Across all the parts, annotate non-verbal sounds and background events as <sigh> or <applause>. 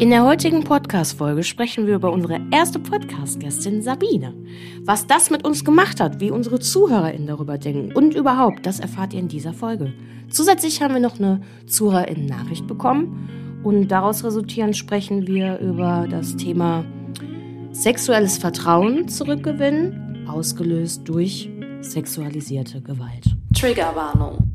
In der heutigen Podcast-Folge sprechen wir über unsere erste Podcast-Gästin Sabine. Was das mit uns gemacht hat, wie unsere ZuhörerInnen darüber denken und überhaupt, das erfahrt ihr in dieser Folge. Zusätzlich haben wir noch eine ZuhörerInnen-Nachricht bekommen und daraus resultierend sprechen wir über das Thema sexuelles Vertrauen zurückgewinnen, ausgelöst durch sexualisierte Gewalt. Triggerwarnung.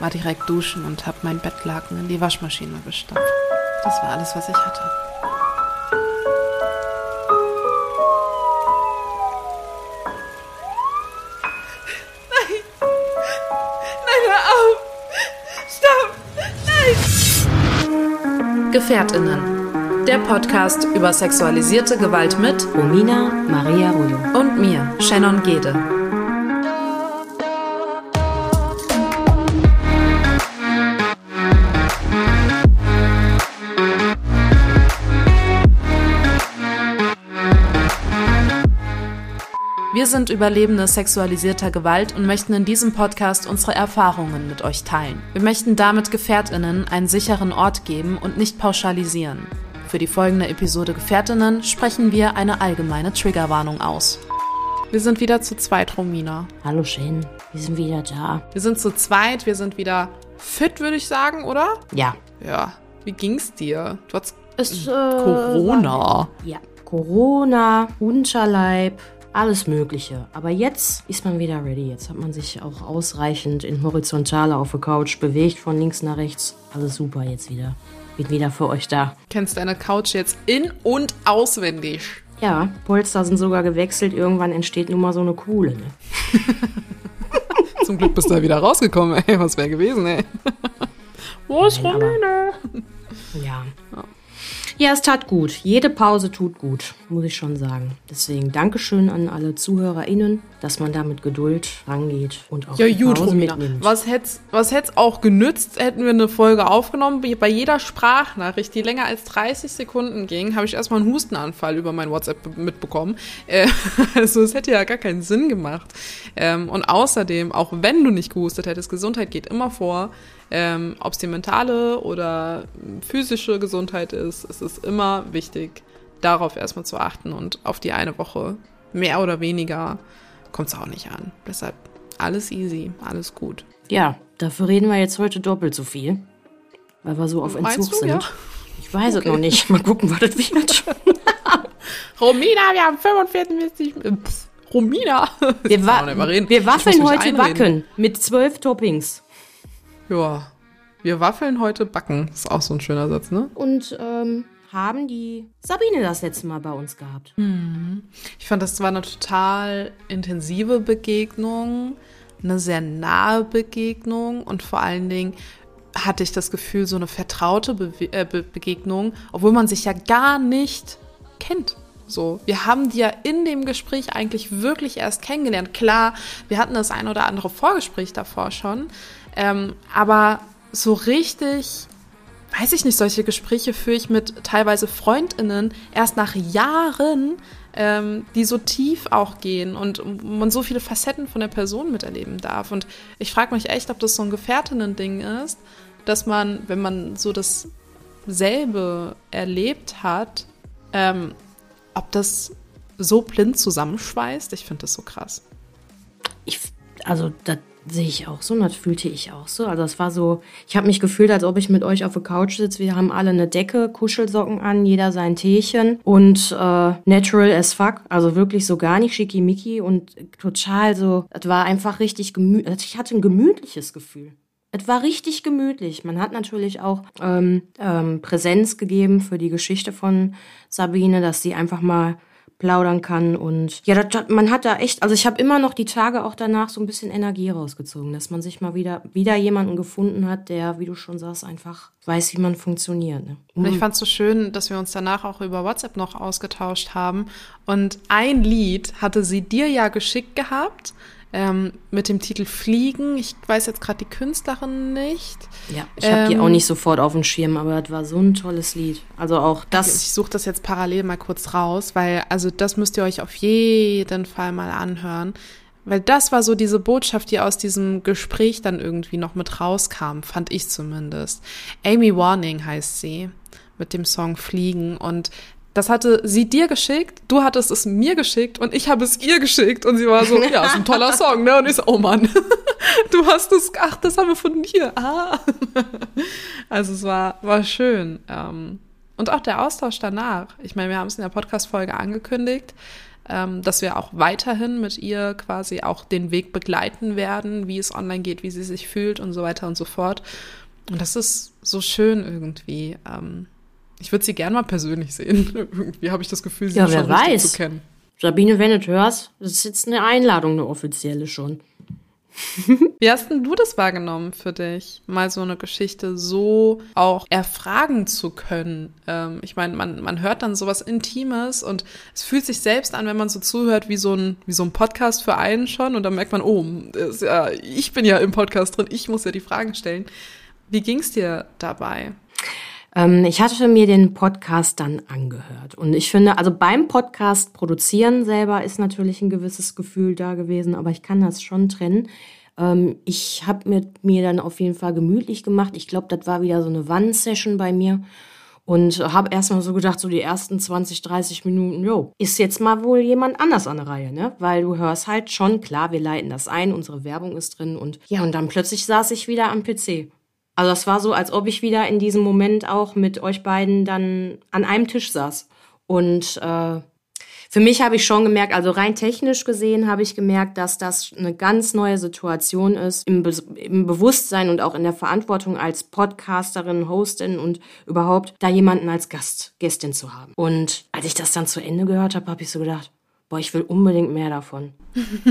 war direkt duschen und habe mein Bettlaken in die Waschmaschine gestopft. Das war alles, was ich hatte. Nein! Nein, hör auf! Stopp! Nein! Gefährtinnen. Der Podcast über sexualisierte Gewalt mit Romina Maria Rullo. und mir, Shannon Gede. Wir sind Überlebende sexualisierter Gewalt und möchten in diesem Podcast unsere Erfahrungen mit euch teilen. Wir möchten damit Gefährtinnen einen sicheren Ort geben und nicht pauschalisieren. Für die folgende Episode Gefährtinnen sprechen wir eine allgemeine Triggerwarnung aus. Wir sind wieder zu zweit, Romina. Hallo Shane, wir sind wieder da. Wir sind zu zweit, wir sind wieder fit, würde ich sagen, oder? Ja. Ja. Wie ging's dir? Du hattest Es, äh, Corona. Ja, Corona, Unterleib, alles Mögliche. Aber jetzt ist man wieder ready. Jetzt hat man sich auch ausreichend in Horizontale auf der Couch bewegt, von links nach rechts. Alles super jetzt wieder. Bin wieder für euch da. Kennst deine Couch jetzt in- und auswendig. Ja, Polster sind sogar gewechselt. Irgendwann entsteht nun mal so eine Kuhle. Ne? <laughs> Zum Glück bist du da wieder rausgekommen, ey. Was wäre gewesen, ey? Wo ist Romina? Ja. Ja, es tat gut. Jede Pause tut gut, muss ich schon sagen. Deswegen Dankeschön an alle ZuhörerInnen, dass man da mit Geduld rangeht und auch Ja, die gut, Pause Romina. mitnimmt. Was hätte was hätt's auch genützt, hätten wir eine Folge aufgenommen. Bei- Bei jeder Sprachnachricht, die länger als 30 Sekunden ging, habe ich erstmal einen Hustenanfall über mein WhatsApp mitbekommen. Äh, <laughs> also es hätte ja gar keinen Sinn gemacht. Ähm, und außerdem, auch wenn du nicht gehustet hättest, Gesundheit geht immer vor. Ähm, Ob es die mentale oder physische Gesundheit ist, es ist immer wichtig, darauf erstmal zu achten und auf die eine Woche mehr oder weniger kommt es auch nicht an. Deshalb alles easy, alles gut. Ja, dafür reden wir jetzt heute doppelt so viel. Weil wir so auf Meinst Entzug du, sind. ja? Ich weiß Okay. es noch nicht. Mal gucken, was das wird. <laughs> Romina, wir haben 45. Pff, Romina. Wir, wa wir waffeln heute einreden. backen mit zwölf Toppings. Ja. Wir waffeln heute backen. Ist auch so ein schöner Satz, ne? Und ähm, haben die Sabine das letzte Mal bei uns gehabt. Ich fand, das war eine total intensive Begegnung, eine sehr nahe Begegnung und vor allen Dingen hatte ich das Gefühl, so eine vertraute Bewe äh, Be Begegnung, obwohl man sich ja gar nicht kennt. So, wir haben die ja in dem Gespräch eigentlich wirklich erst kennengelernt. Klar, wir hatten das ein oder andere Vorgespräch davor schon, ähm, aber so richtig weiß ich nicht, solche Gespräche führe ich mit teilweise Freundinnen erst nach Jahren, ähm, die so tief auch gehen und man so viele Facetten von der Person miterleben darf. Und ich frage mich echt, ob das so ein Gefährtinnen-Ding ist, dass man, wenn man so dasselbe erlebt hat, ähm, ob das so blind zusammenschweißt. Ich finde das so krass. Ich, also, das sehe ich auch so und das fühlte ich auch so. Also, es war so, ich habe mich gefühlt, als ob ich mit euch auf der Couch sitze. Wir haben alle eine Decke, Kuschelsocken an, jeder sein Teechen und äh, natural as fuck. Also wirklich so gar nicht schickimicki und total so, es war einfach richtig gemütlich. Ich hatte ein gemütliches Gefühl. Es war richtig gemütlich. Man hat natürlich auch ähm, ähm, Präsenz gegeben für die Geschichte von Sabine, dass sie einfach mal plaudern kann. Und ja, das, man hat da echt, also ich habe immer noch die Tage auch danach so ein bisschen Energie rausgezogen, dass man sich mal wieder, wieder jemanden gefunden hat, der, wie du schon sagst, einfach weiß, wie man funktioniert. Ne? Und ich fand es so schön, dass wir uns danach auch über WhatsApp noch ausgetauscht haben. Und ein Lied hatte sie dir ja geschickt gehabt ähm, mit dem Titel Fliegen. Ich weiß jetzt gerade die Künstlerin nicht. Ja, ich habe ähm, die auch nicht sofort auf dem Schirm, aber das war so ein tolles Lied. Also auch das. Ich suche das jetzt parallel mal kurz raus, weil also das müsst ihr euch auf jeden Fall mal anhören. Weil das war so diese Botschaft, die aus diesem Gespräch dann irgendwie noch mit rauskam, fand ich zumindest. Amy Warning heißt sie mit dem Song Fliegen und das hatte sie dir geschickt, du hattest es mir geschickt und ich habe es ihr geschickt und sie war so, ja, ist ein toller <laughs> Song, ne? Und ich so, oh Mann, <laughs> du hast es, ach, das haben wir von dir. Ah. <laughs> Also es war, war schön. Ähm, und auch der Austausch danach. Ich meine, wir haben es in der Podcast-Folge angekündigt, ähm, dass wir auch weiterhin mit ihr quasi auch den Weg begleiten werden, wie es online geht, wie sie sich fühlt und so weiter und so fort. Und das ist so schön irgendwie. Ähm, ich würde sie gern mal persönlich sehen. <laughs> Irgendwie habe ich das Gefühl, sie ja, schon weiß. zu kennen. Sabine, wenn du hörst, das ist jetzt eine Einladung, eine offizielle schon. <laughs> Wie hast denn du das wahrgenommen für dich, mal so eine Geschichte so auch erfragen zu können? Ähm, ich meine, man, man hört dann sowas Intimes und es fühlt sich selbst an, wenn man so zuhört, wie so ein, wie so ein Podcast für einen schon und dann merkt man, oh, ja, ich bin ja im Podcast drin, ich muss ja die Fragen stellen. Wie ging es dir dabei? Ähm, ich hatte mir den Podcast dann angehört. Und ich finde, also beim Podcast produzieren selber ist natürlich ein gewisses Gefühl da gewesen, aber ich kann das schon trennen. Ähm, ich habe mit mir dann auf jeden Fall gemütlich gemacht. Ich glaube, das war wieder so eine One-Session bei mir. Und habe erstmal so gedacht, so die ersten 20, 30 Minuten, jo, ist jetzt mal wohl jemand anders an der Reihe, ne? Weil du hörst halt schon, klar, wir leiten das ein, unsere Werbung ist drin und ja, und dann plötzlich saß ich wieder am PC also es war so, als ob ich wieder in diesem Moment auch mit euch beiden dann an einem Tisch saß. Und äh, für mich habe ich schon gemerkt, also rein technisch gesehen habe ich gemerkt, dass das eine ganz neue Situation ist im, Be im Bewusstsein und auch in der Verantwortung als Podcasterin, Hostin und überhaupt da jemanden als Gast, Gästin zu haben. Und als ich das dann zu Ende gehört habe, habe ich so gedacht, boah, ich will unbedingt mehr davon.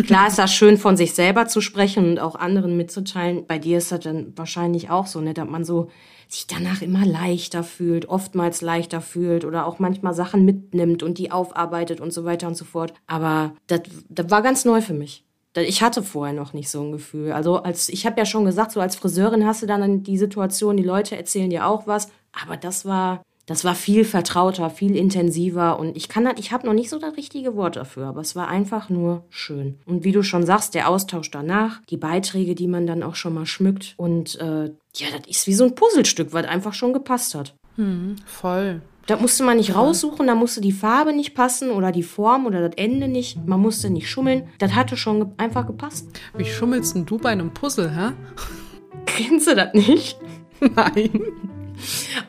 Klar ist das schön, von sich selber zu sprechen und auch anderen mitzuteilen. Bei dir ist das dann wahrscheinlich auch so, ne, dass man so sich danach immer leichter fühlt, oftmals leichter fühlt oder auch manchmal Sachen mitnimmt und die aufarbeitet und so weiter und so fort. Aber das, das war ganz neu für mich. Ich hatte vorher noch nicht so ein Gefühl. Also als ich habe ja schon gesagt, so als Friseurin hast du dann die Situation, die Leute erzählen dir auch was, aber das war das war viel vertrauter, viel intensiver und ich kann das, ich habe noch nicht so das richtige Wort dafür, aber es war einfach nur schön. Und wie du schon sagst, der Austausch danach, die Beiträge, die man dann auch schon mal schmückt und äh, ja, das ist wie so ein Puzzlestück, was einfach schon gepasst hat. Hm, voll. Da musste man nicht raussuchen, da musste die Farbe nicht passen oder die Form oder das Ende nicht. Man musste nicht schummeln. Das hatte schon ge einfach gepasst. Wie schummelst denn du bei einem Puzzle, hä? <laughs> Kennst du das nicht? <laughs> Nein.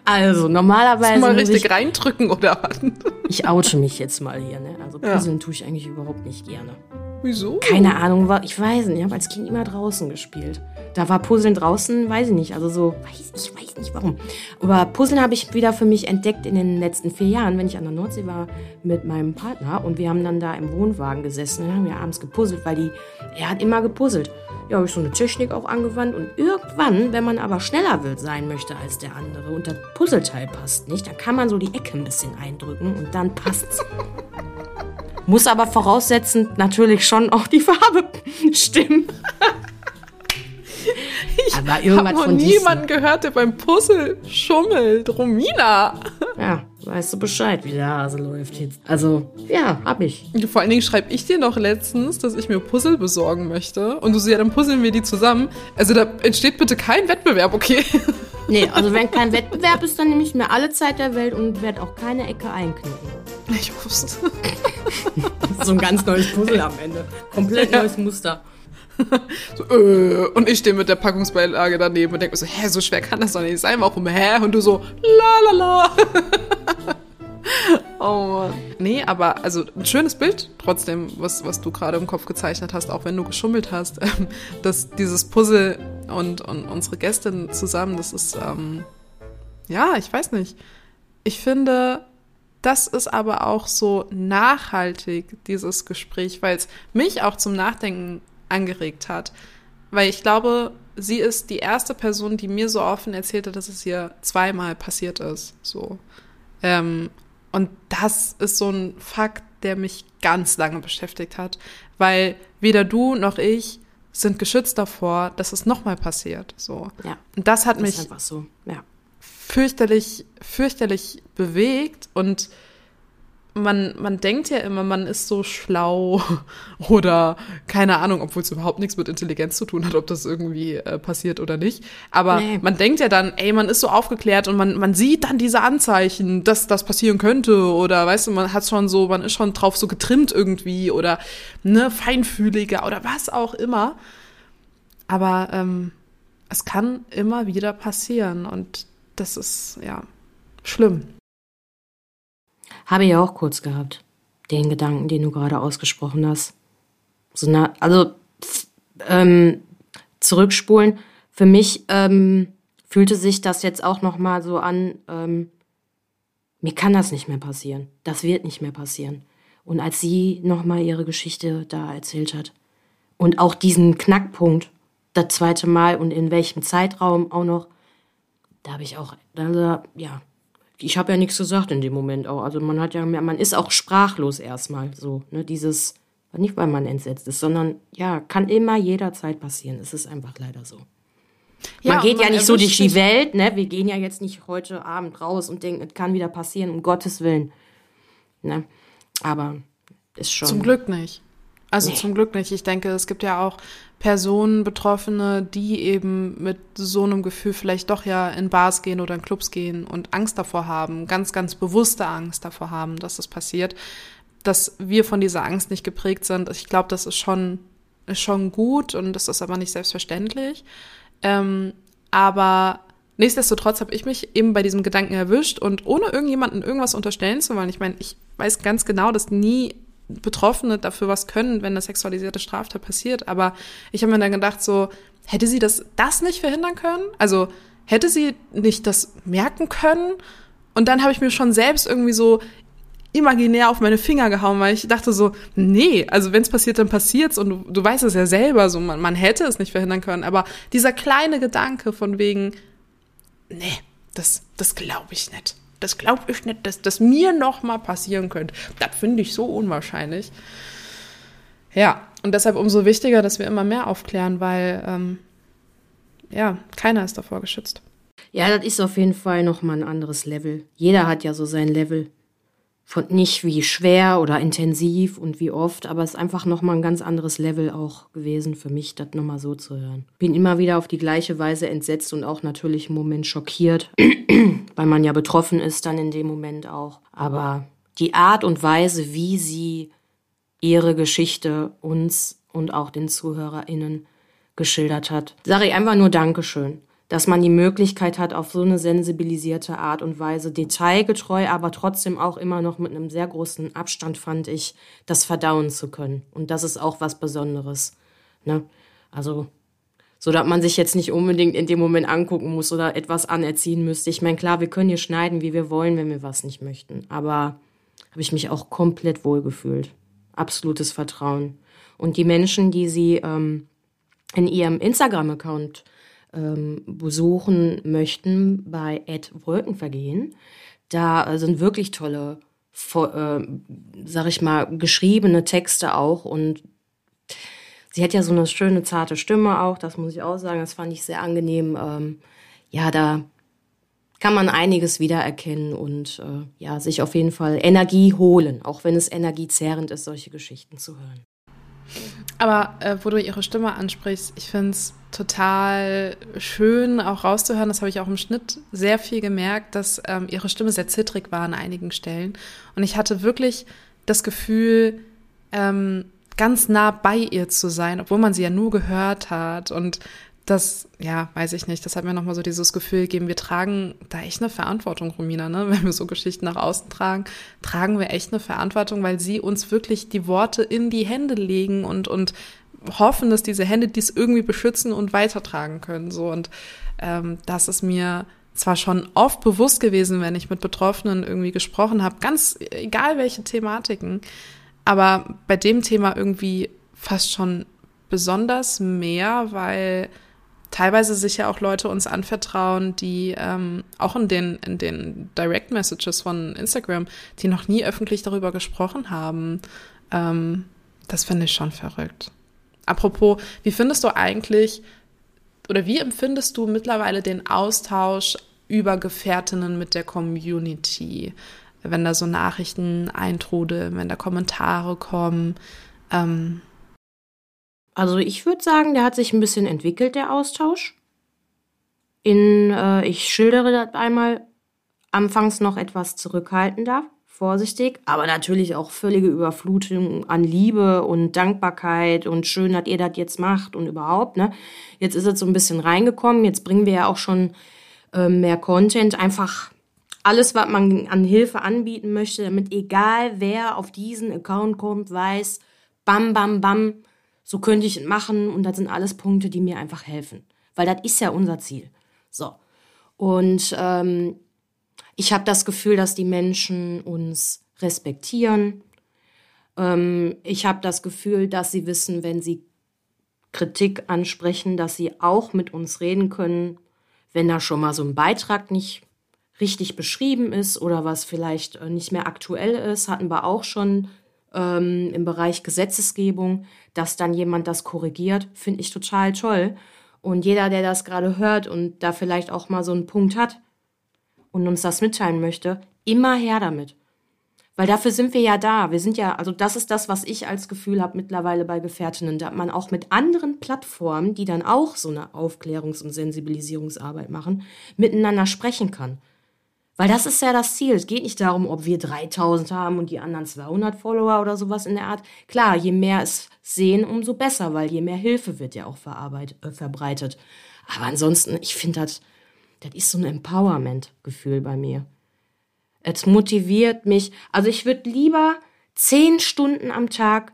Also, normalerweise. Mal richtig ich, reindrücken oder was? Ich oute mich jetzt mal hier, ne? Also, Puzzeln ja. tue ich eigentlich überhaupt nicht gerne. Wieso? Keine Ahnung, ich weiß nicht. Ich habe als Kind immer draußen gespielt. Da war Puzzeln draußen, weiß ich nicht. Also so, weiß, ich weiß nicht warum. Aber Puzzeln habe ich wieder für mich entdeckt in den letzten vier Jahren, wenn ich an der Nordsee war mit meinem Partner und wir haben dann da im Wohnwagen gesessen. Dann haben wir abends gepuzzelt, weil die, er hat immer gepuzzelt. Ja, habe ich so eine Technik auch angewandt und irgendwann, wenn man aber schneller will sein möchte als der andere und das Puzzleteil passt nicht, dann kann man so die Ecke ein bisschen eindrücken und dann passt's. <laughs> Muss aber voraussetzen, natürlich schon auch die Farbe stimmen. <laughs> Ich habe noch niemanden gehört, der beim Puzzle schummelt. Romina. Ja, weißt du Bescheid, wie der Hase läuft jetzt. Also, ja, hab ich. Vor allen Dingen schreibe ich dir noch letztens, dass ich mir Puzzle besorgen möchte. Und du so, ja, dann puzzeln wir die zusammen. Also da entsteht bitte kein Wettbewerb, okay? <laughs> Nee, also wenn kein Wettbewerb ist, dann nehme ich mir alle Zeit der Welt und werde auch keine Ecke einknicken. Ich wusste. <laughs> so ein ganz neues Puzzle am Ende. Komplett neues Muster. So, äh, und ich stehe mit der Packungsbeilage daneben und denke mir so, hä, so schwer kann das doch nicht sein. Warum, hä? Und du so, la la la. <laughs> oh Mann. Nee, aber also ein schönes Bild trotzdem, was, was du gerade im Kopf gezeichnet hast, auch wenn du geschummelt hast. <laughs> Ähm, dass dieses Puzzle und, und unsere Gästin zusammen, das ist, ähm, ja, ich weiß nicht. Ich finde, das ist aber auch so nachhaltig, dieses Gespräch, weil es mich auch zum Nachdenken angeregt hat. Weil ich glaube, sie ist die erste Person, die mir so offen erzählte, dass es ihr zweimal passiert ist. So. Ähm, und das ist so ein Fakt, der mich ganz lange beschäftigt hat, weil weder du noch ich sind geschützt davor, dass es nochmal passiert. So. Ja. Und das hat Das mich so. Ja. fürchterlich, fürchterlich bewegt und man, man denkt ja immer, man ist so schlau <laughs> oder keine Ahnung, obwohl es überhaupt nichts mit Intelligenz zu tun hat, ob das irgendwie äh, passiert oder nicht. Aber Nee. man denkt ja dann, ey, man ist so aufgeklärt und man, man sieht dann diese Anzeichen, dass das passieren könnte oder weißt du, man hat schon so, man ist schon drauf so getrimmt irgendwie oder ne, feinfühliger oder was auch immer. Aber ähm, es kann immer wieder passieren und das ist ja schlimm. Habe ich ja auch kurz gehabt. Den Gedanken, den du gerade ausgesprochen hast. So na, also ähm, zurückspulen. Für mich ähm, fühlte sich das jetzt auch noch mal so an. Ähm, mir kann das nicht mehr passieren. Das wird nicht mehr passieren. Und als sie noch mal ihre Geschichte da erzählt hat und auch diesen Knackpunkt, das zweite Mal und in welchem Zeitraum auch noch, da habe ich auch, da, ja, ich habe ja nichts gesagt in dem Moment auch. Also man hat ja, man ist auch sprachlos erstmal so, ne, dieses, nicht weil man entsetzt ist, sondern ja, kann immer jederzeit passieren. Es ist einfach leider so. man und geht ja nicht so durch die Welt, ne? Wir gehen ja jetzt nicht heute Abend raus und denken, es kann wieder passieren, um Gottes Willen. Ne? Aber ist schon. Zum Glück nicht. Also Nee. zum Glück nicht. Ich denke, es gibt ja auch Personen, Betroffene, die eben mit so einem Gefühl vielleicht doch ja in Bars gehen oder in Clubs gehen und Angst davor haben, ganz, ganz bewusste Angst davor haben, dass das passiert. Dass wir von dieser Angst nicht geprägt sind, ich glaube, das ist schon, ist schon gut und das ist aber nicht selbstverständlich. Ähm, aber nichtsdestotrotz habe ich mich eben bei diesem Gedanken erwischt und ohne irgendjemanden irgendwas unterstellen zu wollen. Ich meine, ich weiß ganz genau, dass nie Betroffene dafür was können, wenn eine sexualisierte Straftat passiert. Aber ich habe mir dann gedacht, so, hätte sie das, das nicht verhindern können? Also hätte sie nicht das merken können? Und dann habe ich mir schon selbst irgendwie so imaginär auf meine Finger gehauen, weil ich dachte so, nee, also wenn es passiert, dann passiert's und du, du weißt es ja selber, so man, man hätte es nicht verhindern können, aber dieser kleine Gedanke von wegen, nee, das, das glaube ich nicht. Das glaube ich nicht, dass das mir noch mal passieren könnte. Das finde ich so unwahrscheinlich. Ja, und deshalb umso wichtiger, dass wir immer mehr aufklären, weil ähm, ja, keiner ist davor geschützt. Ja, das ist auf jeden Fall nochmal ein anderes Level. Jeder hat ja so sein Level. Von nicht wie schwer oder intensiv und wie oft, aber es ist einfach nochmal ein ganz anderes Level auch gewesen für mich, das nochmal so zu hören. Bin immer wieder auf die gleiche Weise entsetzt und auch natürlich im Moment schockiert, <clears throat> weil man ja betroffen ist dann in dem Moment auch. Aber die Art und Weise, wie sie ihre Geschichte uns und auch den ZuhörerInnen geschildert hat, sage ich einfach nur Dankeschön. Dass man die Möglichkeit hat, auf so eine sensibilisierte Art und Weise, detailgetreu, aber trotzdem auch immer noch mit einem sehr großen Abstand, fand ich, das verdauen zu können. Und das ist auch was Besonderes. Ne? Also, so dass man sich jetzt nicht unbedingt in dem Moment angucken muss oder etwas anerziehen müsste. Ich meine, klar, wir können hier schneiden, wie wir wollen, wenn wir was nicht möchten. Aber habe ich mich auch komplett wohlgefühlt. Absolutes Vertrauen. Und die Menschen, die sie ähm, in ihrem Instagram-Account ähm, besuchen möchten bei Ed Wolkenvergehen, da sind wirklich tolle, äh, sag ich mal, geschriebene Texte auch und sie hat ja so eine schöne, zarte Stimme auch, das muss ich auch sagen, das fand ich sehr angenehm. Ähm, ja, da kann man einiges wiedererkennen und äh, ja, sich auf jeden Fall Energie holen, auch wenn es energiezehrend ist, solche Geschichten zu hören. Aber äh, wo du ihre Stimme ansprichst, ich finde es total schön, auch rauszuhören. Das habe ich auch im Schnitt sehr viel gemerkt, dass ähm, ihre Stimme sehr zittrig war an einigen Stellen. Und ich hatte wirklich das Gefühl, ähm, ganz nah bei ihr zu sein, obwohl man sie ja nur gehört hat. Und das, ja, weiß ich nicht, das hat mir nochmal so dieses Gefühl gegeben, wir tragen da echt eine Verantwortung, Romina, ne? <laughs> Wenn wir so Geschichten nach außen tragen, tragen wir echt eine Verantwortung, weil sie uns wirklich die Worte in die Hände legen und, und hoffen, dass diese Hände dies irgendwie beschützen und weitertragen können. So und ähm, das ist mir zwar schon oft bewusst gewesen, wenn ich mit Betroffenen irgendwie gesprochen habe, ganz egal welche Thematiken, aber bei dem Thema irgendwie fast schon besonders mehr, weil teilweise sich ja auch Leute uns anvertrauen, die ähm, auch in den, in den Direct Messages von Instagram, die noch nie öffentlich darüber gesprochen haben. Ähm, das finde ich schon verrückt. Apropos, wie findest du eigentlich oder wie empfindest du mittlerweile den Austausch über Gefährtinnen mit der Community? Wenn da so Nachrichten eintrudeln, wenn da Kommentare kommen. Ähm, also ich würde sagen, der hat sich ein bisschen entwickelt, der Austausch. In, äh, ich schildere das einmal, anfangs noch etwas zurückhaltender, vorsichtig, aber natürlich auch völlige Überflutung an Liebe und Dankbarkeit und schön, dass ihr das jetzt macht und überhaupt, ne? Jetzt ist es so ein bisschen reingekommen, jetzt bringen wir ja auch schon äh, mehr Content, einfach alles, was man an Hilfe anbieten möchte, damit egal wer auf diesen Account kommt, weiß, bam, bam, bam, so könnte ich es machen und das sind alles Punkte, die mir einfach helfen. Weil das ist ja unser Ziel. So. Und ähm, ich habe das Gefühl, dass die Menschen uns respektieren. Ähm, ich habe das Gefühl, dass sie wissen, wenn sie Kritik ansprechen, dass sie auch mit uns reden können, wenn da schon mal so ein Beitrag nicht richtig beschrieben ist oder was vielleicht äh, nicht mehr aktuell ist, hatten wir auch schon ähm, im Bereich Gesetzesgebung, dass dann jemand das korrigiert, finde ich total toll. Und jeder, der das gerade hört und da vielleicht auch mal so einen Punkt hat und uns das mitteilen möchte, immer her damit. Weil dafür sind wir ja da. Wir sind ja, also das ist das, was ich als Gefühl habe mittlerweile bei Gefährtinnen, da man auch mit anderen Plattformen, die dann auch so eine Aufklärungs- und Sensibilisierungsarbeit machen, miteinander sprechen kann. Weil das ist ja das Ziel. Es geht nicht darum, ob wir 3000 haben und die anderen 200 Follower oder sowas in der Art. Klar, je mehr es sehen, umso besser, weil je mehr Hilfe wird ja auch äh, verbreitet. Aber ansonsten, ich finde, das, das ist so ein Empowerment-Gefühl bei mir. Es motiviert mich. Also ich würde lieber zehn Stunden am Tag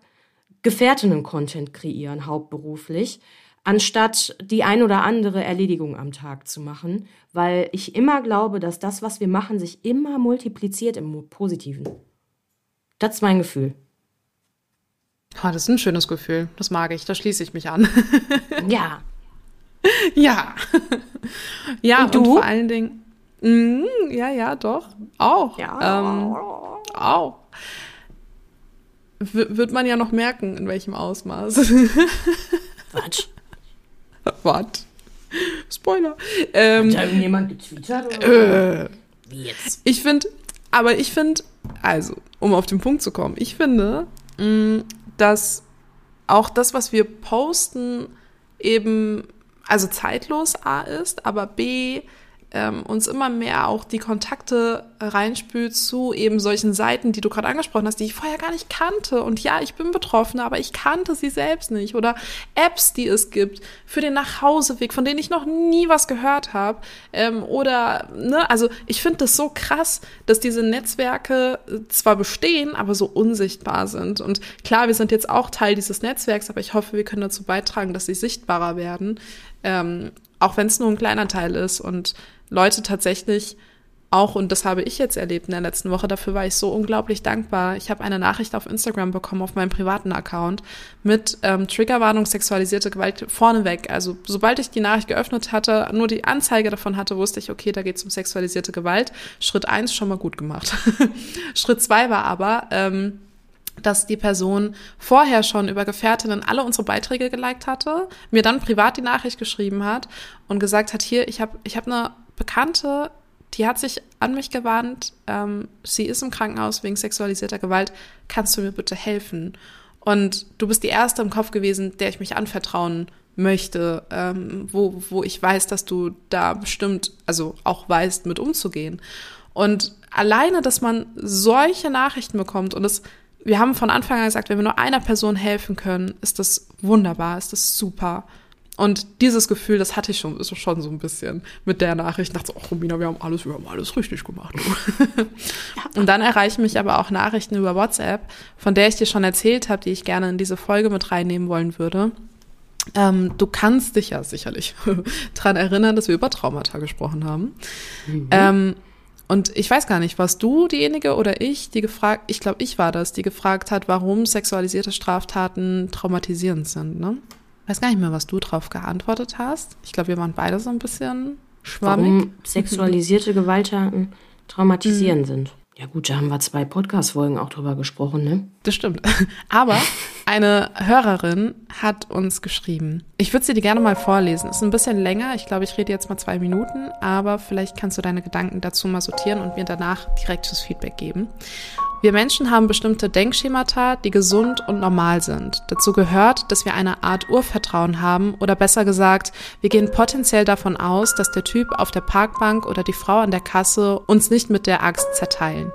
Gefährtinnen-Content kreieren, hauptberuflich, anstatt die ein oder andere Erledigung am Tag zu machen, weil ich immer glaube, dass das, was wir machen, sich immer multipliziert im Positiven. Das ist mein Gefühl. Oh, das ist ein schönes Gefühl. Das mag ich. Da schließe ich mich an. <laughs> ja. Ja. <laughs> ja, und, du? und vor allen Dingen. Mm, ja, ja, doch. Auch. Ja. Ähm, auch. W wird man ja noch merken, in welchem Ausmaß. <laughs> Was? <laughs> Was? Spoiler. Ähm, Hat irgendjemand getwittert? Oder? Äh, Wie jetzt? Ich finde, aber ich finde, also, um auf den Punkt zu kommen, ich finde, mh, mm, dass auch das, was wir posten, eben, also zeitlos A ist, aber B, ähm, uns immer mehr auch die Kontakte reinspült zu eben solchen Seiten, die du gerade angesprochen hast, die ich vorher gar nicht kannte. Und ja, ich bin betroffen, aber ich kannte sie selbst nicht. Oder Apps, die es gibt für den Nachhauseweg, von denen ich noch nie was gehört habe. Ähm, oder, ne, also ich finde das so krass, dass diese Netzwerke zwar bestehen, aber so unsichtbar sind. Und klar, wir sind jetzt auch Teil dieses Netzwerks, aber ich hoffe, wir können dazu beitragen, dass sie sichtbarer werden. Ähm, auch wenn es nur ein kleiner Teil ist und Leute tatsächlich auch, und das habe ich jetzt erlebt in der letzten Woche, dafür war ich so unglaublich dankbar. Ich habe eine Nachricht auf Instagram bekommen, auf meinem privaten Account, mit ähm, Triggerwarnung sexualisierte Gewalt vorneweg. Also sobald ich die Nachricht geöffnet hatte, nur die Anzeige davon hatte, wusste ich, okay, da geht es um sexualisierte Gewalt. Schritt eins schon mal gut gemacht. <laughs> Schritt zwei war aber, ähm, dass die Person vorher schon über Gefährtinnen alle unsere Beiträge geliked hatte, mir dann privat die Nachricht geschrieben hat und gesagt hat, hier, ich habe ich hab eine Bekannte, die hat sich an mich gewandt, ähm, sie ist im Krankenhaus wegen sexualisierter Gewalt, kannst du mir bitte helfen? Und du bist die Erste im Kopf gewesen, der ich mich anvertrauen möchte, ähm, wo, wo ich weiß, dass du da bestimmt, also auch weißt, mit umzugehen. Und alleine, dass man solche Nachrichten bekommt und es, wir haben von Anfang an gesagt, wenn wir nur einer Person helfen können, ist das wunderbar, ist das super. Und dieses Gefühl, das hatte ich schon, schon so ein bisschen mit der Nachricht. Ich dachte so, ach Romina, wir haben alles, wir haben alles richtig gemacht. <laughs> und dann erreichen mich aber auch Nachrichten über WhatsApp, von der ich dir schon erzählt habe, die ich gerne in diese Folge mit reinnehmen wollen würde. Ähm, du kannst dich ja sicherlich <laughs> daran erinnern, dass wir über Traumata gesprochen haben. Mhm. Ähm, und ich weiß gar nicht, warst du diejenige oder ich, die gefragt, ich glaube, ich war das, die gefragt hat, warum sexualisierte Straftaten traumatisierend sind, ne? Weiß gar nicht mehr, was du drauf geantwortet hast. Ich glaube, wir waren beide so ein bisschen schwammig. Warum sexualisierte <laughs> Gewalttaten traumatisierend mhm. sind. Ja gut, da haben wir zwei Podcast-Folgen auch drüber gesprochen, ne? Das stimmt. <laughs> Aber eine Hörerin hat uns geschrieben. Ich würde sie dir gerne mal vorlesen. Ist ein bisschen länger. Ich glaube, ich rede jetzt mal zwei Minuten, aber vielleicht kannst du deine Gedanken dazu mal sortieren und mir danach direktes Feedback geben. Wir Menschen haben bestimmte Denkschemata, die gesund und normal sind. Dazu gehört, dass wir eine Art Urvertrauen haben oder besser gesagt, wir gehen potenziell davon aus, dass der Typ auf der Parkbank oder die Frau an der Kasse uns nicht mit der Axt zerteilen.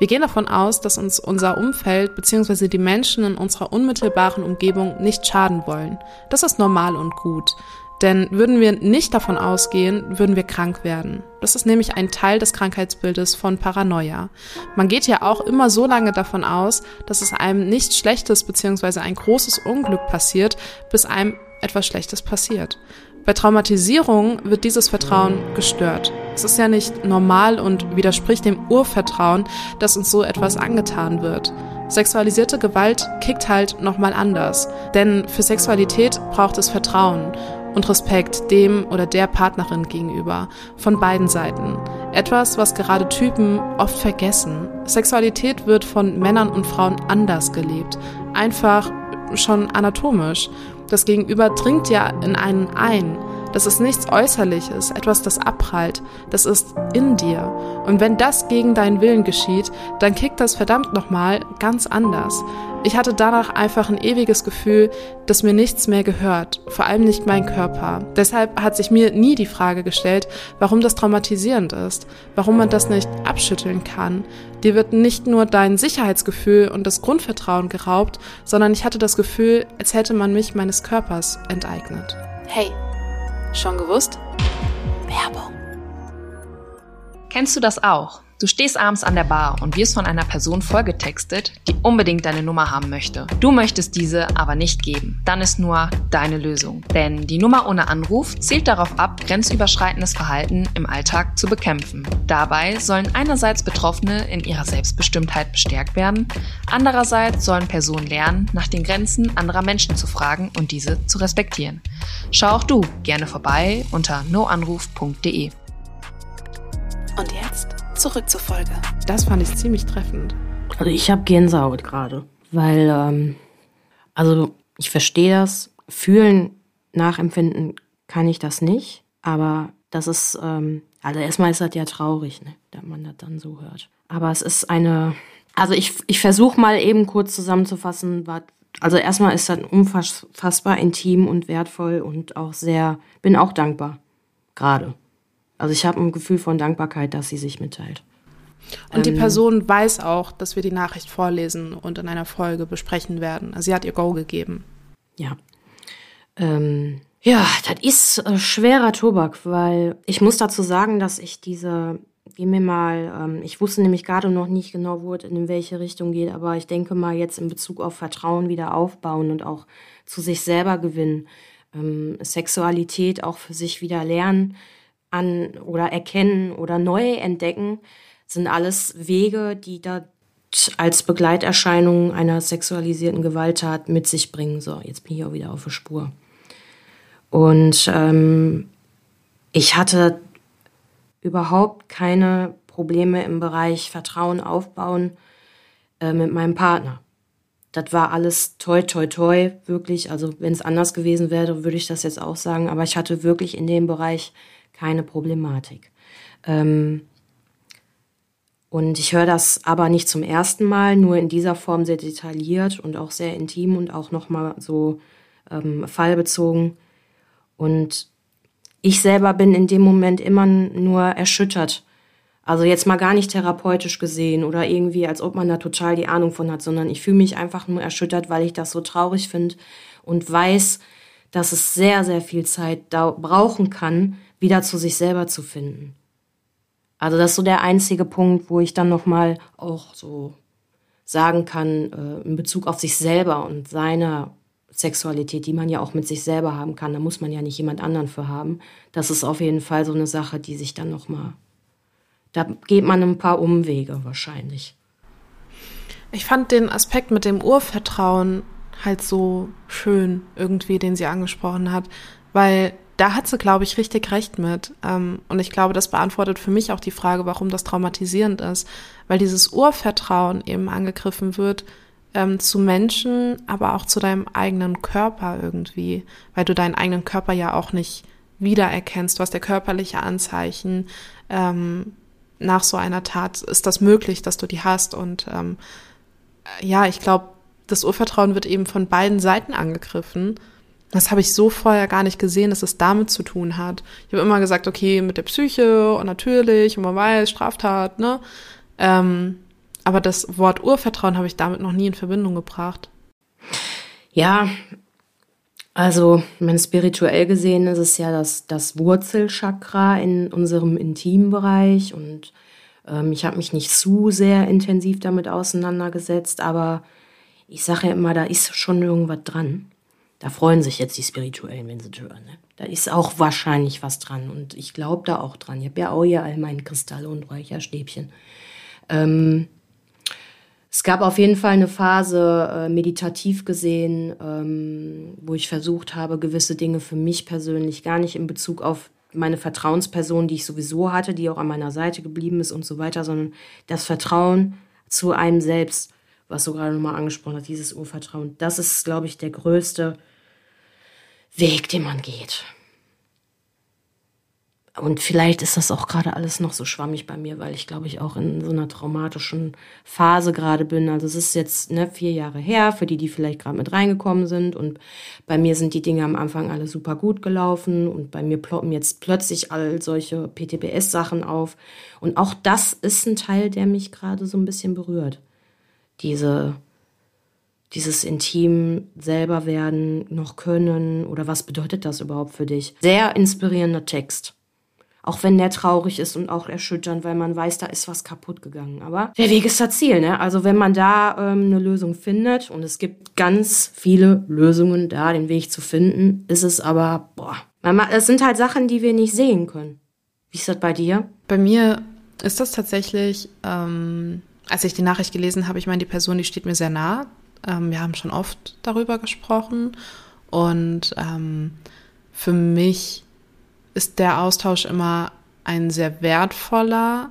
Wir gehen davon aus, dass uns unser Umfeld bzw. die Menschen in unserer unmittelbaren Umgebung nicht schaden wollen. Das ist normal und gut. Denn würden wir nicht davon ausgehen, würden wir krank werden. Das ist nämlich ein Teil des Krankheitsbildes von Paranoia. Man geht ja auch immer so lange davon aus, dass es einem nichts Schlechtes bzw. ein großes Unglück passiert, bis einem etwas Schlechtes passiert. Bei Traumatisierung wird dieses Vertrauen gestört. Es ist ja nicht normal und widerspricht dem Urvertrauen, dass uns so etwas angetan wird. Sexualisierte Gewalt kickt halt nochmal anders. Denn für Sexualität braucht es Vertrauen und Respekt dem oder der Partnerin gegenüber, von beiden Seiten. Etwas, was gerade Typen oft vergessen. Sexualität wird von Männern und Frauen anders gelebt, einfach schon anatomisch. Das Gegenüber dringt ja in einen ein. Das ist nichts Äußerliches, etwas, das abprallt. Das ist in dir. Und wenn das gegen deinen Willen geschieht, dann kickt das verdammt nochmal ganz anders. Ich hatte danach einfach ein ewiges Gefühl, dass mir nichts mehr gehört, vor allem nicht mein Körper. Deshalb hat sich mir nie die Frage gestellt, warum das traumatisierend ist, warum man das nicht abschütteln kann. Dir wird nicht nur dein Sicherheitsgefühl und das Grundvertrauen geraubt, sondern ich hatte das Gefühl, als hätte man mich meines Körpers enteignet. Hey, schon gewusst? Werbung. Kennst du das auch? Du stehst abends an der Bar und wirst von einer Person vollgetextet, die unbedingt deine Nummer haben möchte. Du möchtest diese aber nicht geben. Dann ist nur deine Lösung. Denn die Nummer ohne Anruf zielt darauf ab, grenzüberschreitendes Verhalten im Alltag zu bekämpfen. Dabei sollen einerseits Betroffene in ihrer Selbstbestimmtheit bestärkt werden, andererseits sollen Personen lernen, nach den Grenzen anderer Menschen zu fragen und diese zu respektieren. Schau auch du gerne vorbei unter noanruf.de. Und jetzt zurück zur Folge. Das fand ich ziemlich treffend. Also ich habe Gänsehaut gerade, weil, ähm, also ich verstehe das. Fühlen, nachempfinden kann ich das nicht, aber das ist, ähm, also erstmal ist das ja traurig, ne, dass man das dann so hört. Aber es ist eine, also ich, ich versuche mal eben kurz zusammenzufassen, was, also erstmal ist das unfassbar intim und wertvoll und auch sehr, bin auch dankbar, gerade. Also ich habe ein Gefühl von Dankbarkeit, dass sie sich mitteilt. Und die ähm, Person weiß auch, dass wir die Nachricht vorlesen und in einer Folge besprechen werden. Also sie hat ihr Go gegeben. Ja. Ähm, ja, das ist äh, schwerer Tobak, weil ich muss dazu sagen, dass ich diese, geh mir mal, ähm, ich wusste nämlich gerade noch nicht genau, wo es in welche Richtung geht, aber ich denke mal jetzt in Bezug auf Vertrauen wieder aufbauen und auch zu sich selber gewinnen, ähm, Sexualität auch für sich wieder lernen an oder erkennen oder neu entdecken, sind alles Wege, die da als Begleiterscheinung einer sexualisierten Gewalttat mit sich bringen. So, jetzt bin ich auch wieder auf der Spur. Und ähm, ich hatte überhaupt keine Probleme im Bereich Vertrauen aufbauen äh, mit meinem Partner. Das war alles toi, toi, toi, wirklich. Also, wenn es anders gewesen wäre, würde ich das jetzt auch sagen. Aber ich hatte wirklich in dem Bereich keine Problematik. Ähm, und ich höre das aber nicht zum ersten Mal, nur in dieser Form sehr detailliert und auch sehr intim und auch nochmal so ähm, fallbezogen. Und ich selber bin in dem Moment immer nur erschüttert. Also jetzt mal gar nicht therapeutisch gesehen oder irgendwie, als ob man da total die Ahnung von hat, sondern ich fühle mich einfach nur erschüttert, weil ich das so traurig finde und weiß, dass es sehr, sehr viel Zeit brauchen kann, wieder zu sich selber zu finden. Also das ist so der einzige Punkt, wo ich dann nochmal auch so sagen kann, äh, in Bezug auf sich selber und seine Sexualität, die man ja auch mit sich selber haben kann. Da muss man ja nicht jemand anderen für haben. Das ist auf jeden Fall so eine Sache, die sich dann noch mal, da geht man ein paar Umwege wahrscheinlich. Ich fand den Aspekt mit dem Urvertrauen halt so schön irgendwie, den sie angesprochen hat, weil da hat sie, glaube ich, richtig recht mit. Ähm, und ich glaube, das beantwortet für mich auch die Frage, warum das traumatisierend ist, weil dieses Urvertrauen eben angegriffen wird ähm, zu Menschen, aber auch zu deinem eigenen Körper irgendwie, weil du deinen eigenen Körper ja auch nicht wiedererkennst. Du hast ja körperliche Anzeichen. Ähm, nach so einer Tat ist das möglich, dass du die hast. Und ähm, ja, ich glaube, das Urvertrauen wird eben von beiden Seiten angegriffen. Das habe ich so vorher gar nicht gesehen, dass es damit zu tun hat. Ich habe immer gesagt, okay, mit der Psyche und natürlich, und man weiß, Straftat, ne? Ähm, aber das Wort Urvertrauen habe ich damit noch nie in Verbindung gebracht. Ja, also, mein spirituell gesehen ist es ja das, das Wurzelchakra in unserem Intimbereich und ähm, ich habe mich nicht zu sehr intensiv damit auseinandergesetzt, aber ich sage ja immer, da ist schon irgendwas dran. Da freuen sich jetzt die Spirituellen, wenn sie das hören. Ne? Da ist auch wahrscheinlich was dran und ich glaube da auch dran. Ich habe ja auch hier all meine Kristalle und Räucherstäbchen. Ähm, es gab auf jeden Fall eine Phase, äh, meditativ gesehen, ähm, wo ich versucht habe, gewisse Dinge für mich persönlich gar nicht in Bezug auf meine Vertrauensperson, die ich sowieso hatte, die auch an meiner Seite geblieben ist und so weiter, sondern das Vertrauen zu einem selbst, was du gerade nochmal angesprochen hast, dieses Urvertrauen. Das ist, glaube ich, der größte Weg, den man geht. Und vielleicht ist das auch gerade alles noch so schwammig bei mir, weil ich glaube ich auch in so einer traumatischen Phase gerade bin. Also es ist jetzt ne, vier Jahre her, für die, die vielleicht gerade mit reingekommen sind. Und bei mir sind die Dinge am Anfang alle super gut gelaufen. Und bei mir ploppen jetzt plötzlich all solche PTBS-Sachen auf. Und auch das ist ein Teil, der mich gerade so ein bisschen berührt. Diese dieses intim selber werden noch können oder was bedeutet das überhaupt für dich? Sehr inspirierender Text. Auch wenn der traurig ist und auch erschütternd, weil man weiß, da ist was kaputt gegangen. Aber der Weg ist das Ziel, ne? Also wenn man da ähm, eine Lösung findet und es gibt ganz viele Lösungen da, den Weg zu finden, ist es aber, boah, es sind halt Sachen, die wir nicht sehen können. Wie ist das bei dir? Bei mir ist das tatsächlich, ähm, als ich die Nachricht gelesen habe, ich meine, die Person, die steht mir sehr nah. Ähm, wir haben schon oft darüber gesprochen und ähm, für mich ist der Austausch immer ein sehr wertvoller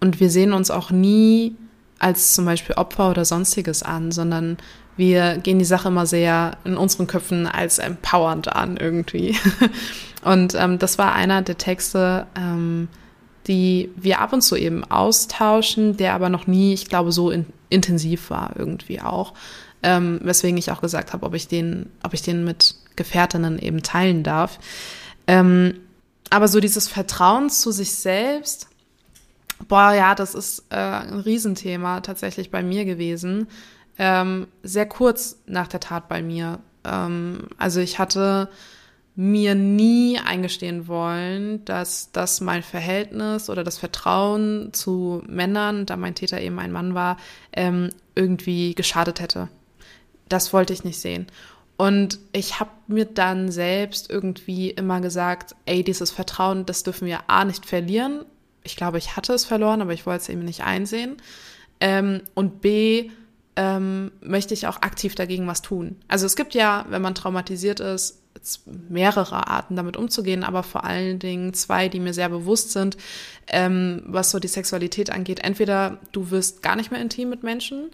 und wir sehen uns auch nie als zum Beispiel Opfer oder sonstiges an, sondern wir gehen die Sache immer sehr in unseren Köpfen als empowernd an irgendwie. <laughs> Und ähm, das war einer der Texte, ähm, die wir ab und zu eben austauschen, der aber noch nie, ich glaube, so in, intensiv war irgendwie auch. Ähm, weswegen ich auch gesagt habe, ob ich den, ob ich den mit Gefährtinnen eben teilen darf. Ähm, aber so dieses Vertrauen zu sich selbst, boah, ja, das ist äh, ein Riesenthema tatsächlich bei mir gewesen. Ähm, sehr kurz nach der Tat bei mir. Ähm, also ich hatte mir nie eingestehen wollen, dass das mein Verhältnis oder das Vertrauen zu Männern, da mein Täter eben ein Mann war, ähm, irgendwie geschadet hätte. Das wollte ich nicht sehen. Und ich habe mir dann selbst irgendwie immer gesagt, ey, dieses Vertrauen, das dürfen wir A nicht verlieren. Ich glaube, ich hatte es verloren, aber ich wollte es eben nicht einsehen. Ähm, und B, ähm, möchte ich auch aktiv dagegen was tun. Also es gibt ja, wenn man traumatisiert ist, mehrere Arten damit umzugehen, aber vor allen Dingen zwei, die mir sehr bewusst sind, ähm, was so die Sexualität angeht. Entweder du wirst gar nicht mehr intim mit Menschen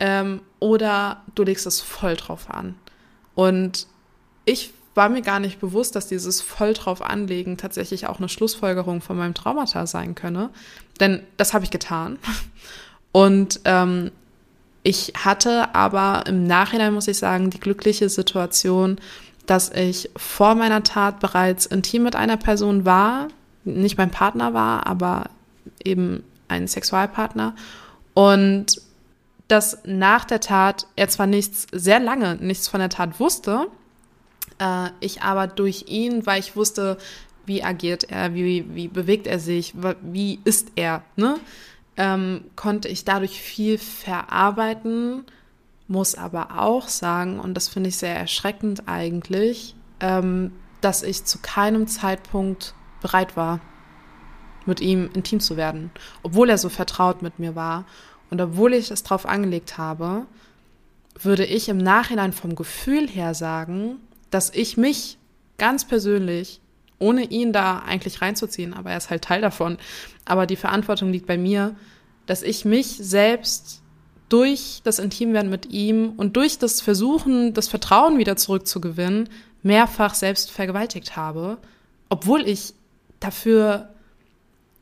ähm, oder du legst es voll drauf an. Und ich war mir gar nicht bewusst, dass dieses voll drauf anlegen tatsächlich auch eine Schlussfolgerung von meinem Traumata sein könne. Denn das habe ich getan. <laughs> Und ähm, ich hatte aber im Nachhinein, muss ich sagen, die glückliche Situation, dass ich vor meiner Tat bereits intim mit einer Person war, nicht mein Partner war, aber eben ein Sexualpartner. Und dass nach der Tat er zwar nichts, sehr lange nichts von der Tat wusste, äh, ich aber durch ihn, weil ich wusste, wie agiert er, wie, wie bewegt er sich, wie ist er, ne? Ähm, konnte ich dadurch viel verarbeiten muss aber auch sagen, und das finde ich sehr erschreckend eigentlich, ähm, dass ich zu keinem Zeitpunkt bereit war, mit ihm intim zu werden, obwohl er so vertraut mit mir war. Und obwohl ich es drauf angelegt habe, würde ich im Nachhinein vom Gefühl her sagen, dass ich mich ganz persönlich, ohne ihn da eigentlich reinzuziehen, aber er ist halt Teil davon, aber die Verantwortung liegt bei mir, dass ich mich selbst durch das Intimwerden mit ihm und durch das Versuchen, das Vertrauen wieder zurückzugewinnen, mehrfach selbst vergewaltigt habe, obwohl ich dafür,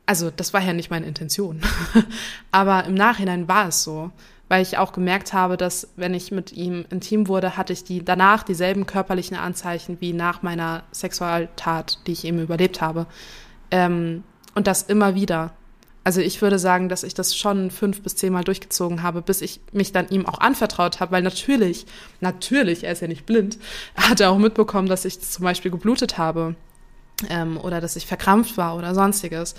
also das war ja nicht meine Intention, <laughs> aber im Nachhinein war es so, weil ich auch gemerkt habe, dass wenn ich mit ihm intim wurde, hatte ich die danach dieselben körperlichen Anzeichen wie nach meiner Sexualtat, die ich eben überlebt habe. Ähm, und das immer wieder. Also ich würde sagen, dass ich das schon fünf bis zehnmal durchgezogen habe, bis ich mich dann ihm auch anvertraut habe, weil natürlich, natürlich, er ist ja nicht blind, <laughs> hat er auch mitbekommen, dass ich zum Beispiel geblutet habe ähm, oder dass ich verkrampft war oder sonstiges.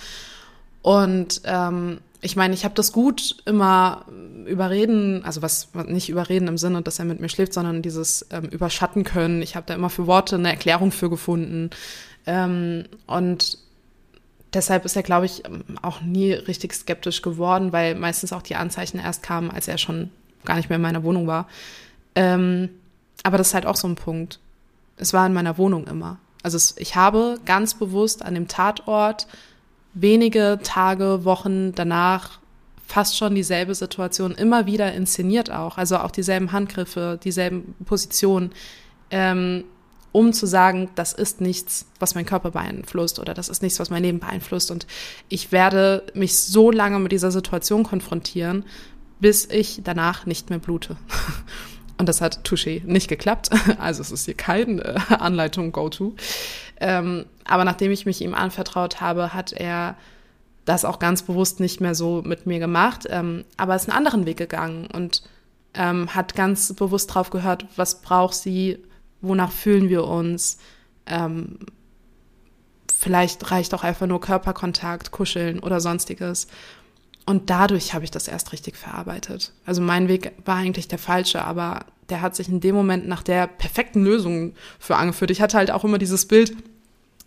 Und ähm, ich meine, ich habe das gut immer überreden, also was nicht überreden im Sinne, dass er mit mir schläft, sondern dieses ähm, überschatten können. Ich habe da immer für Worte eine Erklärung für gefunden. Ähm, und deshalb ist er, glaube ich, auch nie richtig skeptisch geworden, weil meistens auch die Anzeichen erst kamen, als er schon gar nicht mehr in meiner Wohnung war. Ähm, aber das ist halt auch so ein Punkt. Es war in meiner Wohnung immer. Also es, ich habe ganz bewusst an dem Tatort wenige Tage, Wochen danach fast schon dieselbe Situation immer wieder inszeniert auch. Also auch dieselben Handgriffe, dieselben Positionen. Ähm, um zu sagen, das ist nichts, was mein Körper beeinflusst oder das ist nichts, was mein Leben beeinflusst. Und ich werde mich so lange mit dieser Situation konfrontieren, bis ich danach nicht mehr blute. <laughs> Und das hat Touché nicht geklappt. <laughs> Also es ist hier keine äh, Anleitung Go-To. Ähm, aber nachdem ich mich ihm anvertraut habe, hat er das auch ganz bewusst nicht mehr so mit mir gemacht. Ähm, aber ist einen anderen Weg gegangen und ähm, hat ganz bewusst drauf gehört, was braucht sie, wonach fühlen wir uns. Ähm, vielleicht reicht auch einfach nur Körperkontakt, Kuscheln oder sonstiges. Und dadurch habe ich das erst richtig verarbeitet. Also mein Weg war eigentlich der falsche, aber der hat sich in dem Moment nach der perfekten Lösung für angeführt. Ich hatte halt auch immer dieses Bild,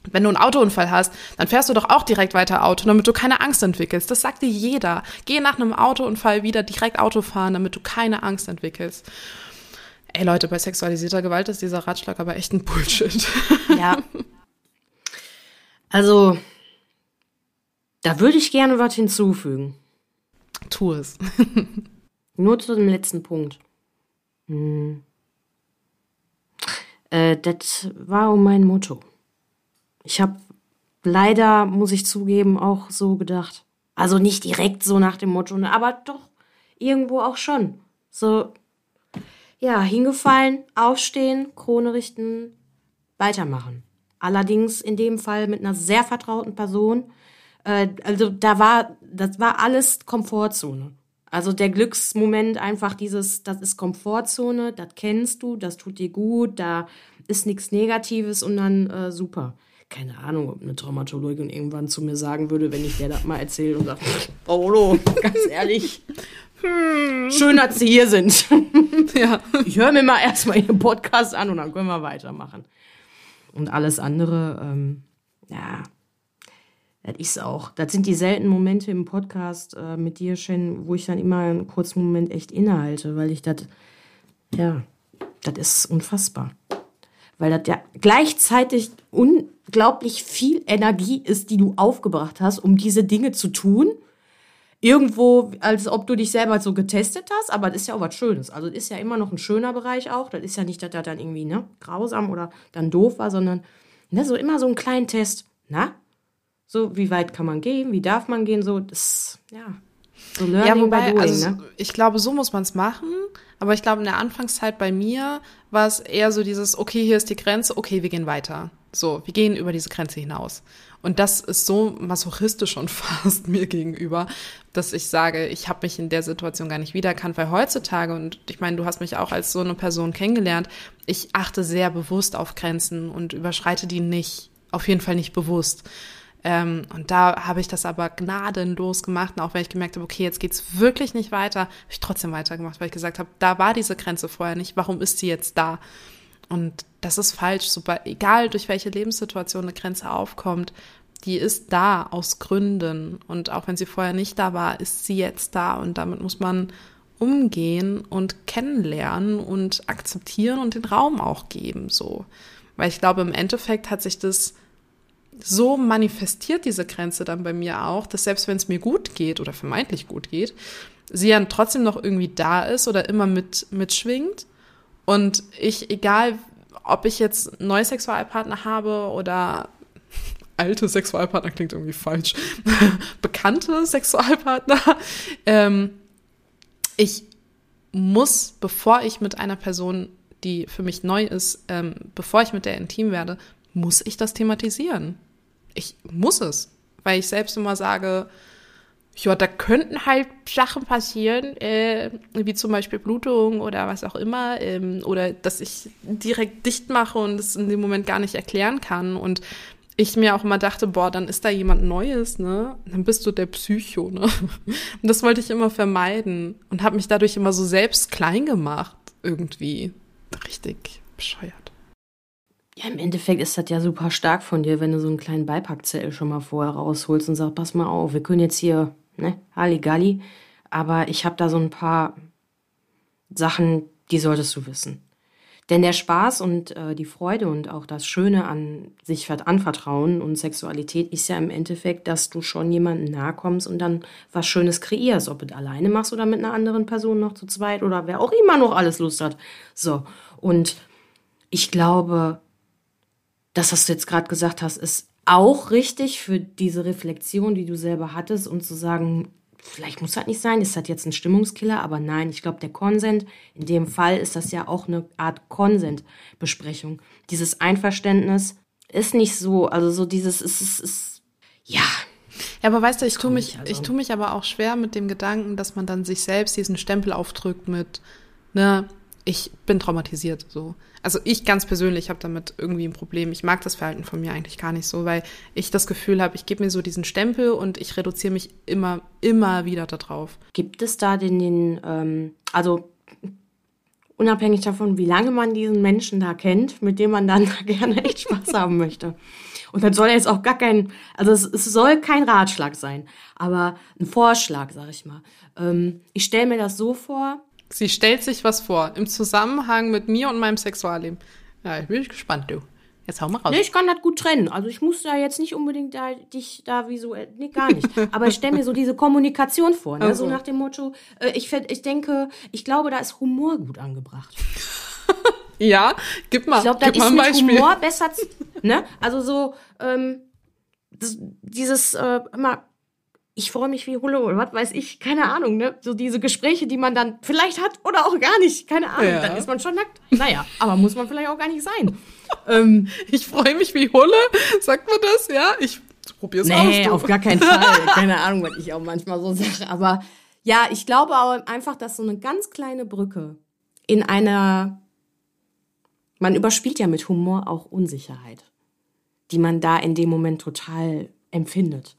wenn du einen Autounfall hast, dann fährst du doch auch direkt weiter Auto, damit du keine Angst entwickelst. Das sagt dir jeder. Geh nach einem Autounfall wieder direkt Auto fahren, damit du keine Angst entwickelst. Ey Leute, bei sexualisierter Gewalt ist dieser Ratschlag aber echt ein Bullshit. <laughs> Ja. Also, da würde ich gerne was hinzufügen. Tu es. <laughs> Nur zu dem letzten Punkt. Hm. Äh, das war mein Motto. Ich habe leider, muss ich zugeben, auch so gedacht. Also nicht direkt so nach dem Motto, ne, aber doch irgendwo auch schon. So, ja, hingefallen, aufstehen, Krone richten, weitermachen. Allerdings in dem Fall mit einer sehr vertrauten Person. Äh, also da war, das war alles Komfortzone. Also der Glücksmoment einfach dieses, das ist Komfortzone, das kennst du, das tut dir gut, da ist nichts Negatives und dann äh, super. Keine Ahnung, ob eine Traumatologin irgendwann zu mir sagen würde, wenn ich der das mal erzähle und sage, Paolo, <laughs> ganz ehrlich, hm. Schön, dass Sie hier sind. <laughs> ja. Ich höre mir mal erstmal Ihren Podcast an und dann können wir weitermachen. Und alles andere, ähm, ja, das ist auch. Das sind die seltenen Momente im Podcast äh, mit dir, Shen, wo ich dann immer einen kurzen Moment echt innehalte, weil ich das, ja, das ist unfassbar. Weil das ja gleichzeitig unglaublich viel Energie ist, die du aufgebracht hast, um diese Dinge zu tun irgendwo, als ob du dich selber so getestet hast, aber das ist ja auch was Schönes. Also das ist ja immer noch ein schöner Bereich auch. Das ist ja nicht, dass das dann irgendwie ne, grausam oder dann doof war, sondern ne, so immer so einen kleinen Test. Na? So, wie weit kann man gehen? Wie darf man gehen? So, das, ja. So Learning ja, wobei, by doing, also, ne? ich glaube, so muss man es machen. Aber ich glaube, in der Anfangszeit bei mir war es eher so dieses, okay, hier ist die Grenze, okay, wir gehen weiter. So, wir gehen über diese Grenze hinaus. Und das ist so masochistisch schon <laughs> fast mir gegenüber, dass ich sage, ich habe mich in der Situation gar nicht wiedererkannt, weil heutzutage, und ich meine, du hast mich auch als so eine Person kennengelernt, ich achte sehr bewusst auf Grenzen und überschreite die nicht, auf jeden Fall nicht bewusst. Ähm, und da habe ich das aber gnadenlos gemacht. Und auch wenn ich gemerkt habe, okay, jetzt geht's wirklich nicht weiter, habe ich trotzdem weitergemacht, weil ich gesagt habe, da war diese Grenze vorher nicht. Warum ist sie jetzt da? Und das ist falsch. Super, egal durch welche Lebenssituation eine Grenze aufkommt, die ist da aus Gründen. Und auch wenn sie vorher nicht da war, ist sie jetzt da. Und damit muss man umgehen und kennenlernen und akzeptieren und den Raum auch geben, so. Weil ich glaube, im Endeffekt hat sich das so manifestiert, diese Grenze dann bei mir auch, dass selbst wenn es mir gut geht oder vermeintlich gut geht, sie dann trotzdem noch irgendwie da ist oder immer mit, mitschwingt. Und ich, egal, ob ich jetzt neue Sexualpartner habe oder <laughs> alte Sexualpartner klingt irgendwie falsch, <laughs> bekannte Sexualpartner, ähm, ich muss, bevor ich mit einer Person, die für mich neu ist, ähm, bevor ich mit der intim werde, muss ich das thematisieren. Ich muss es, weil ich selbst immer sage, ja, da könnten halt Sachen passieren, äh, wie zum Beispiel Blutung oder was auch immer, ähm, oder dass ich direkt dicht mache und es in dem Moment gar nicht erklären kann. Und ich mir auch immer dachte, boah, dann ist da jemand Neues, ne? Dann bist du der Psycho, ne? Und <laughs> das wollte ich immer vermeiden und habe mich dadurch immer so selbst klein gemacht, irgendwie. Richtig bescheuert. Ja, im Endeffekt ist das ja super stark von dir, wenn du so einen kleinen Beipackzettel schon mal vorher rausholst und sagst, pass mal auf, wir können jetzt hier, ne, Halligalli, aber ich habe da so ein paar Sachen, die solltest du wissen. Denn der Spaß und äh, die Freude und auch das Schöne an sich anvertrauen und Sexualität ist ja im Endeffekt, dass du schon jemandem nahe kommst und dann was Schönes kreierst, ob du alleine machst oder mit einer anderen Person noch zu zweit oder wer auch immer noch alles Lust hat. So, und ich glaube, das, was du jetzt gerade gesagt hast, ist auch richtig für diese Reflexion, die du selber hattest und zu sagen, vielleicht muss das nicht sein, ist das jetzt ein Stimmungskiller, aber nein, ich glaube, der Konsent, in dem Fall ist das ja auch eine Art Konsentbesprechung. Dieses Einverständnis ist nicht so, also so dieses, ist, ist, ist ja. Ja, aber weißt du, ich tue mich, ich tue mich aber auch schwer mit dem Gedanken, dass man dann sich selbst diesen Stempel aufdrückt mit, ne, ich bin traumatisiert, so. Also ich ganz persönlich habe damit irgendwie ein Problem. Ich mag das Verhalten von mir eigentlich gar nicht so, weil ich das Gefühl habe, ich gebe mir so diesen Stempel und ich reduziere mich immer, immer wieder darauf. Gibt es da den, den ähm, also unabhängig davon, wie lange man diesen Menschen da kennt, mit dem man dann <laughs> gerne echt Spaß haben möchte. Und das soll jetzt auch gar kein, also es, es soll kein Ratschlag sein, aber ein Vorschlag, sag ich mal. Ähm, ich stelle mir das so vor, Sie stellt sich was vor im Zusammenhang mit mir und meinem Sexualleben. Ja, ich bin gespannt, du. Jetzt hau mal raus. Nee, ich kann das gut trennen. Also ich muss da jetzt nicht unbedingt da, dich da visuell, nee, gar nicht. Aber ich stelle mir so diese Kommunikation vor, ne? Also. so nach dem Motto, äh, ich, ich denke, ich glaube, da ist Humor gut angebracht. <laughs> ja, gib mal, ich glaub, gib mal ein Beispiel. Humor besser, ne? Also so, ähm, das, dieses, äh, immer, ich freue mich wie Hulle oder was weiß ich, keine Ahnung, ne? So diese Gespräche, die man dann vielleicht hat oder auch gar nicht, keine Ahnung. Ja. Dann ist man schon nackt. Naja, aber muss man vielleicht auch gar nicht sein. <laughs> ähm, ich freue mich wie Hulle, sagt man das, ja? Ich probier's nee, aus. Nee, auf gar keinen Fall. <laughs> keine Ahnung, was ich auch manchmal so sage. Aber ja, ich glaube auch einfach, dass so eine ganz kleine Brücke in einer, man überspielt ja mit Humor auch Unsicherheit, die man da in dem Moment total empfindet.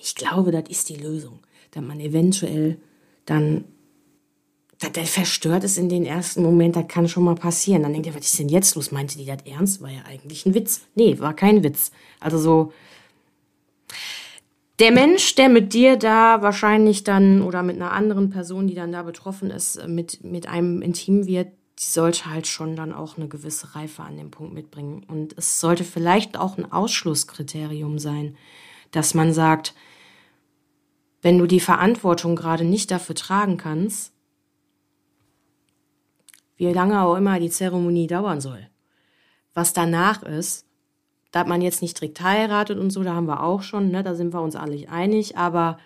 Ich glaube, das ist die Lösung, dass man eventuell dann dass der verstört ist in den ersten Moment, das kann schon mal passieren. Dann denkt er, was ist denn jetzt los? Meinte die das ernst? War ja eigentlich ein Witz. Nee, war kein Witz. Also so, der Mensch, der mit dir da wahrscheinlich dann oder mit einer anderen Person, die dann da betroffen ist, mit, mit einem intim wird, die sollte halt schon dann auch eine gewisse Reife an dem Punkt mitbringen. Und es sollte vielleicht auch ein Ausschlusskriterium sein, dass man sagt, wenn du die Verantwortung gerade nicht dafür tragen kannst, wie lange auch immer die Zeremonie dauern soll. Was danach ist, da man jetzt nicht strikt heiratet und so, da haben wir auch schon, ne, da sind wir uns alle einig, aber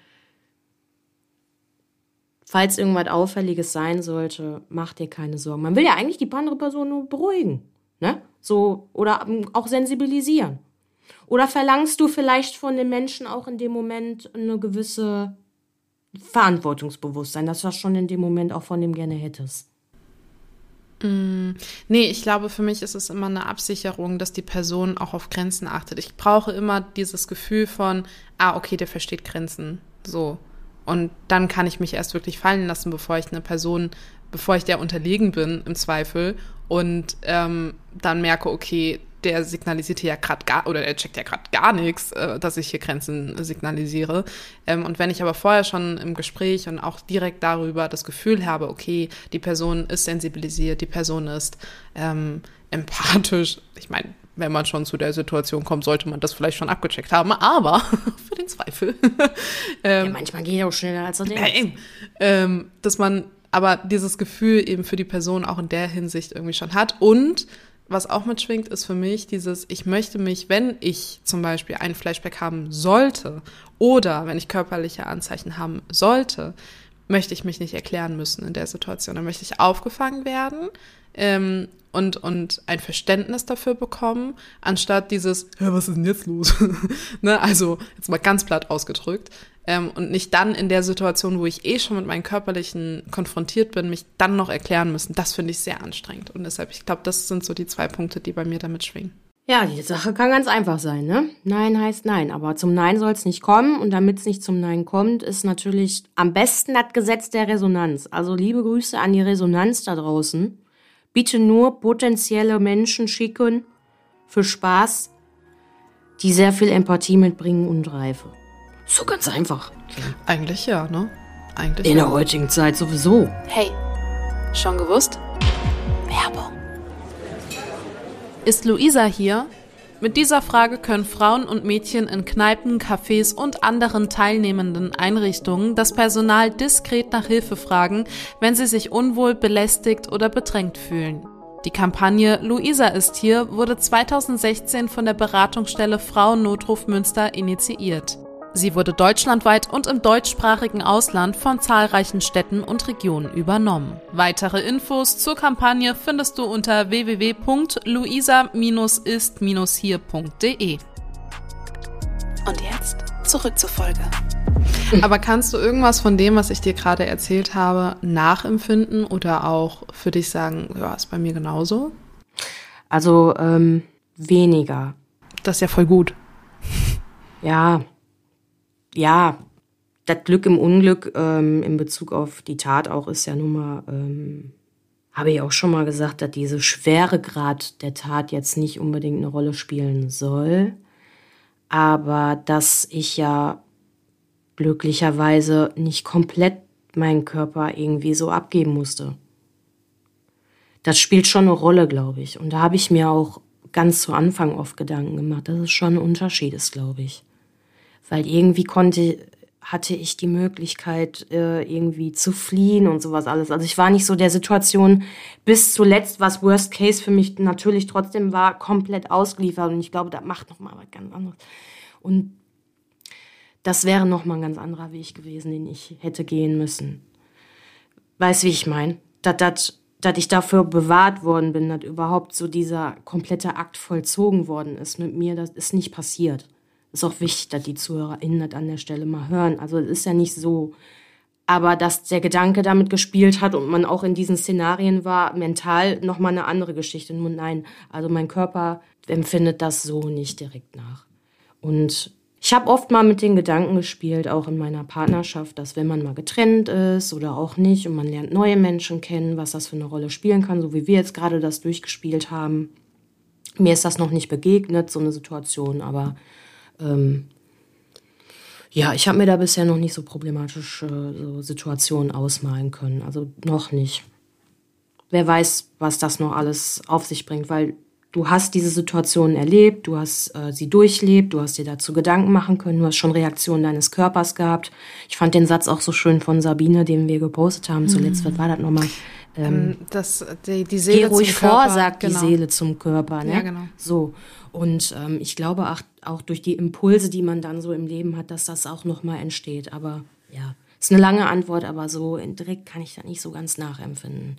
falls irgendwas Auffälliges sein sollte, mach dir keine Sorgen. Man will ja eigentlich die andere Person nur beruhigen, ne? So, oder auch sensibilisieren. Oder verlangst du vielleicht von den Menschen auch in dem Moment eine gewisse Verantwortungsbewusstsein, dass du das schon in dem Moment auch von dem gerne hättest? Mm, nee, ich glaube, für mich ist es immer eine Absicherung, dass die Person auch auf Grenzen achtet. Ich brauche immer dieses Gefühl von, ah, okay, der versteht Grenzen. So. Und dann kann ich mich erst wirklich fallen lassen, bevor ich eine Person, bevor ich der unterlegen bin, im Zweifel. Und ähm, dann merke, okay, der signalisiert hier ja gerade gar, oder der checkt ja gerade gar nichts, äh, dass ich hier Grenzen signalisiere. Ähm, und wenn ich aber vorher schon im Gespräch und auch direkt darüber das Gefühl habe, okay, die Person ist sensibilisiert, die Person ist ähm, empathisch, ich meine, wenn man schon zu der Situation kommt, sollte man das vielleicht schon abgecheckt haben, aber <laughs> für den Zweifel. <laughs> ähm, ja, manchmal geht es auch schneller als er denkt. Ähm, dass man aber dieses Gefühl eben für die Person auch in der Hinsicht irgendwie schon hat und was auch mitschwingt, ist für mich dieses, ich möchte mich, wenn ich zum Beispiel einen Flashback haben sollte oder wenn ich körperliche Anzeichen haben sollte, möchte ich mich nicht erklären müssen in der Situation. Dann möchte ich aufgefangen werden ähm, und, und ein Verständnis dafür bekommen, anstatt dieses, ja, was ist denn jetzt los? <laughs> ne? Also jetzt mal ganz platt ausgedrückt. Ähm, und nicht dann in der Situation, wo ich eh schon mit meinen körperlichen konfrontiert bin, mich dann noch erklären müssen. Das finde ich sehr anstrengend. Und deshalb, ich glaube, das sind so die zwei Punkte, die bei mir damit schwingen. Ja, die Sache kann ganz einfach sein, ne? Nein heißt Nein, aber zum Nein soll es nicht kommen und damit es nicht zum Nein kommt, ist natürlich am besten das Gesetz der Resonanz. Also liebe Grüße an die Resonanz da draußen. Bitte nur potenzielle Menschen schicken für Spaß, die sehr viel Empathie mitbringen und Reife. So ganz einfach. Eigentlich ja, ne? Eigentlich. In der heutigen Zeit sowieso. Hey, schon gewusst? Werbung. Ist Luisa hier? Mit dieser Frage können Frauen und Mädchen in Kneipen, Cafés und anderen teilnehmenden Einrichtungen das Personal diskret nach Hilfe fragen, wenn sie sich unwohl, belästigt oder bedrängt fühlen. Die Kampagne Luisa ist hier wurde 2016 von der Beratungsstelle Frauennotruf Münster initiiert. Sie wurde deutschlandweit und im deutschsprachigen Ausland von zahlreichen Städten und Regionen übernommen. Weitere Infos zur Kampagne findest du unter www.luisa-ist-hier.de. Und jetzt zurück zur Folge. Aber kannst du irgendwas von dem, was ich dir gerade erzählt habe, nachempfinden oder auch für dich sagen, ja, ist bei mir genauso? Also ähm, weniger. Das ist ja voll gut. Ja, ja, das Glück im Unglück ähm, in Bezug auf die Tat auch ist ja nun mal, ähm, habe ich auch schon mal gesagt, dass diese Schweregrad der Tat jetzt nicht unbedingt eine Rolle spielen soll, aber dass ich ja glücklicherweise nicht komplett meinen Körper irgendwie so abgeben musste. Das spielt schon eine Rolle, glaube ich. Und da habe ich mir auch ganz zu Anfang oft Gedanken gemacht, dass es schon ein Unterschied ist, glaube ich weil irgendwie konnte, hatte ich die Möglichkeit, äh, irgendwie zu fliehen und sowas alles. Also ich war nicht so der Situation bis zuletzt, was Worst Case für mich natürlich trotzdem war, komplett ausgeliefert. Und ich glaube, das macht nochmal was ganz anderes. Und das wäre nochmal ein ganz anderer Weg gewesen, den ich hätte gehen müssen. Weißt wie ich meine? Dass dass ich dafür bewahrt worden bin, dass überhaupt so dieser komplette Akt vollzogen worden ist mit mir, das ist nicht passiert ist auch wichtig, dass die ZuhörerInnen das an der Stelle mal hören. Also es ist ja nicht so, aber dass der Gedanke damit gespielt hat und man auch in diesen Szenarien war, mental nochmal eine andere Geschichte. Nur nein, also mein Körper empfindet das so nicht direkt nach. Und ich habe oft mal mit den Gedanken gespielt, auch in meiner Partnerschaft, dass wenn man mal getrennt ist oder auch nicht und man lernt neue Menschen kennen, was das für eine Rolle spielen kann, so wie wir jetzt gerade das durchgespielt haben. Mir ist das noch nicht begegnet, so eine Situation, aber ähm, ja, ich habe mir da bisher noch nicht so problematische so Situationen ausmalen können. Also noch nicht. Wer weiß, was das noch alles auf sich bringt, weil du hast diese Situation erlebt, du hast äh, sie durchlebt, du hast dir dazu Gedanken machen können, du hast schon Reaktionen deines Körpers gehabt. Ich fand den Satz auch so schön von Sabine, den wir gepostet haben zuletzt. Mhm. Was war das nochmal? Ähm, ähm, das, die, die Seele geh ruhig vor, sagt genau. die Seele zum Körper. Ne? Ja, genau. So. Und ähm, ich glaube auch, auch durch die Impulse, die man dann so im Leben hat, dass das auch nochmal entsteht. Aber ja, ist eine lange Antwort, aber so direkt kann ich da nicht so ganz nachempfinden.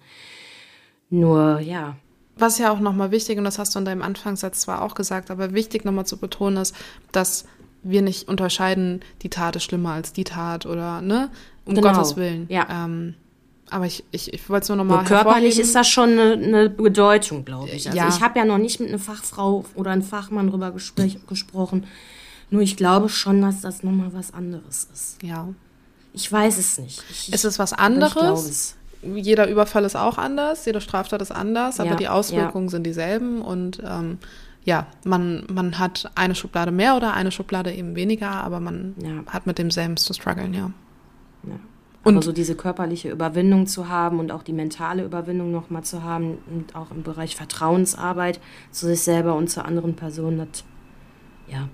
Nur, ja. Was ja auch nochmal wichtig, und das hast du in deinem Anfangssatz zwar auch gesagt, aber wichtig nochmal zu betonen ist, dass wir nicht unterscheiden, die Tat ist schlimmer als die Tat oder, ne? Um genau. Gottes Willen. Ja. Ähm, Aber ich, ich, ich wollte es nur nochmal körperlich ist das schon eine, eine Bedeutung, glaube ich. Also Ja. ich habe ja noch nicht mit einer Fachfrau oder einem Fachmann drüber gesprochen. Nur ich glaube schon, dass das nochmal was anderes ist. Ja. Ich weiß es nicht. Ich, Es ist was aber anderes. es. Jeder Überfall ist auch anders, jede Straftat ist anders, aber Ja, die Auswirkungen sind dieselben und ähm, ja, man, man hat eine Schublade mehr oder eine Schublade eben weniger, aber man Ja. hat mit demselben zu strugglen, ja. Ja. Und- Aber so diese körperliche Überwindung zu haben und auch die mentale Überwindung nochmal zu haben und auch im Bereich Vertrauensarbeit zu sich selber und zu anderen Personen, das ja,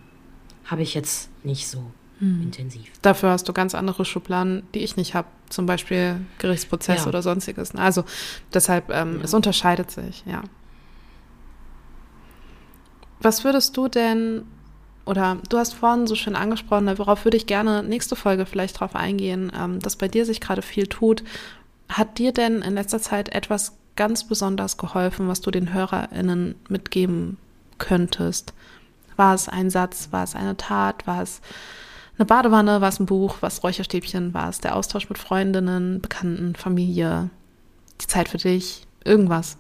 habe ich jetzt nicht so Hm. intensiv. Dafür hast du ganz andere Schubladen, die ich nicht habe, zum Beispiel Gerichtsprozess Ja. oder sonstiges. Also deshalb, ähm, Ja. es unterscheidet sich, ja. Was würdest du denn, oder du hast vorhin so schön angesprochen, worauf würde ich gerne nächste Folge vielleicht drauf eingehen, ähm, dass bei dir sich gerade viel tut. Hat dir denn in letzter Zeit etwas ganz besonders geholfen, was du den HörerInnen mitgeben könntest? War es ein Satz, war es eine Tat, war es eine Badewanne, war es ein Buch, war es Räucherstäbchen, war es der Austausch mit Freundinnen, Bekannten, Familie, die Zeit für dich, irgendwas.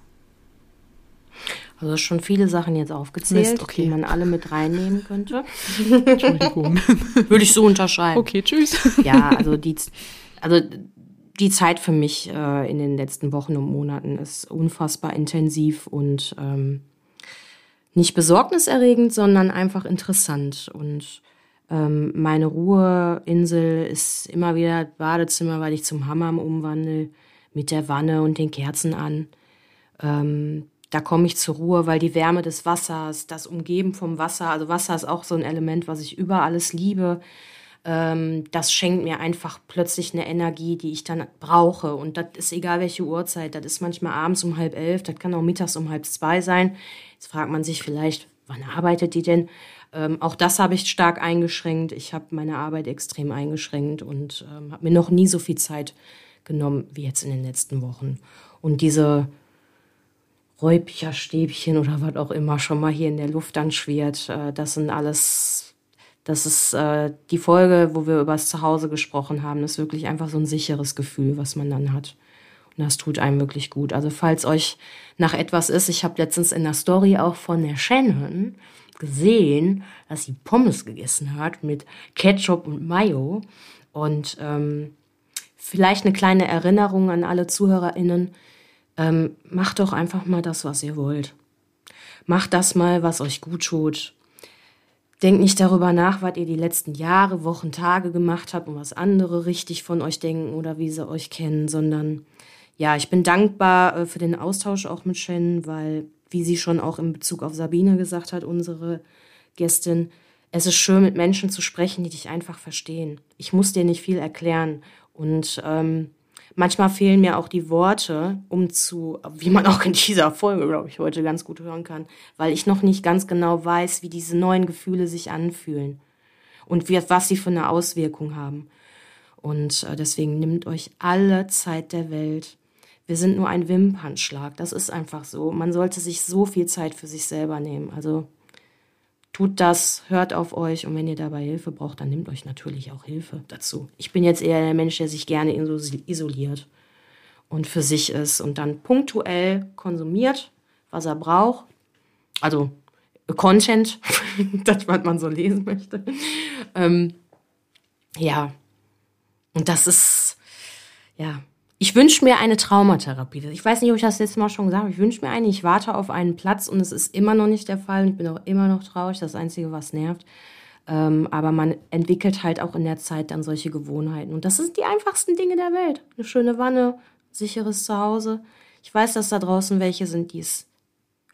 Also schon viele Sachen jetzt aufgezählt, Mist, okay. die man alle mit reinnehmen könnte. <laughs> <laughs> Entschuldigung. Würde ich so unterscheiden. Okay, tschüss. Ja, also die, also die Zeit für mich äh, in den letzten Wochen und Monaten ist unfassbar intensiv und ähm, nicht besorgniserregend, sondern einfach interessant. Und ähm, meine Ruheinsel ist immer wieder Badezimmer, weil ich zum Hammam umwandle, mit der Wanne und den Kerzen an. Ähm, da komme ich zur Ruhe, weil die Wärme des Wassers, das Umgeben vom Wasser, also Wasser ist auch so ein Element, was ich über alles liebe. Ähm, das schenkt mir einfach plötzlich eine Energie, die ich dann brauche. Und das ist egal welche Uhrzeit. Das ist manchmal abends um halb elf, das kann auch mittags um halb zwei sein. Jetzt fragt man sich vielleicht, wann arbeitet die denn? Ähm, auch das habe ich stark eingeschränkt. Ich habe meine Arbeit extrem eingeschränkt und ähm, habe mir noch nie so viel Zeit genommen wie jetzt in den letzten Wochen. Und diese Räucherstäbchen oder was auch immer schon mal hier in der Luft dann schwirrt, äh, das sind alles, das ist äh, die Folge, wo wir über das Zuhause gesprochen haben, das ist wirklich einfach so ein sicheres Gefühl, was man dann hat. Und das tut einem wirklich gut. Also falls euch nach etwas ist, ich habe letztens in der Story auch von der Shannon gesehen, dass sie Pommes gegessen hat mit Ketchup und Mayo. Und ähm, vielleicht eine kleine Erinnerung an alle ZuhörerInnen. Ähm, macht doch einfach mal das, was ihr wollt. Macht das mal, was euch gut tut. Denkt nicht darüber nach, was ihr die letzten Jahre, Wochen, Tage gemacht habt und was andere richtig von euch denken oder wie sie euch kennen, sondern ja, ich bin dankbar äh, für den Austausch auch mit Shannon, weil, wie sie schon auch in Bezug auf Sabine gesagt hat, unsere Gästin, es ist schön, mit Menschen zu sprechen, die dich einfach verstehen. Ich muss dir nicht viel erklären. Und ähm, manchmal fehlen mir auch die Worte, um zu, wie man auch in dieser Folge, glaube ich, heute ganz gut hören kann, weil ich noch nicht ganz genau weiß, wie diese neuen Gefühle sich anfühlen und wie, was sie für eine Auswirkung haben. Und äh, deswegen nimmt euch alle Zeit der Welt. Wir sind nur ein Wimpernschlag. Das ist einfach so. Man sollte sich so viel Zeit für sich selber nehmen. Also tut das, hört auf euch und wenn ihr dabei Hilfe braucht, dann nehmt euch natürlich auch Hilfe dazu. Ich bin jetzt eher der Mensch, der sich gerne iso- isoliert und für sich ist und dann punktuell konsumiert, was er braucht. Also Content, <laughs> das, was man so lesen möchte. Ähm, ja, und das ist, ja, ich wünsche mir eine Traumatherapie. Ich weiß nicht, ob ich das letzte Mal schon gesagt habe. Ich wünsche mir eine. Ich warte auf einen Platz und es ist immer noch nicht der Fall. Ich bin auch immer noch traurig. Das Einzige, was nervt. Ähm, aber man entwickelt halt auch in der Zeit dann solche Gewohnheiten. Und das sind die einfachsten Dinge der Welt. Eine schöne Wanne, sicheres Zuhause. Ich weiß, dass da draußen welche sind, die es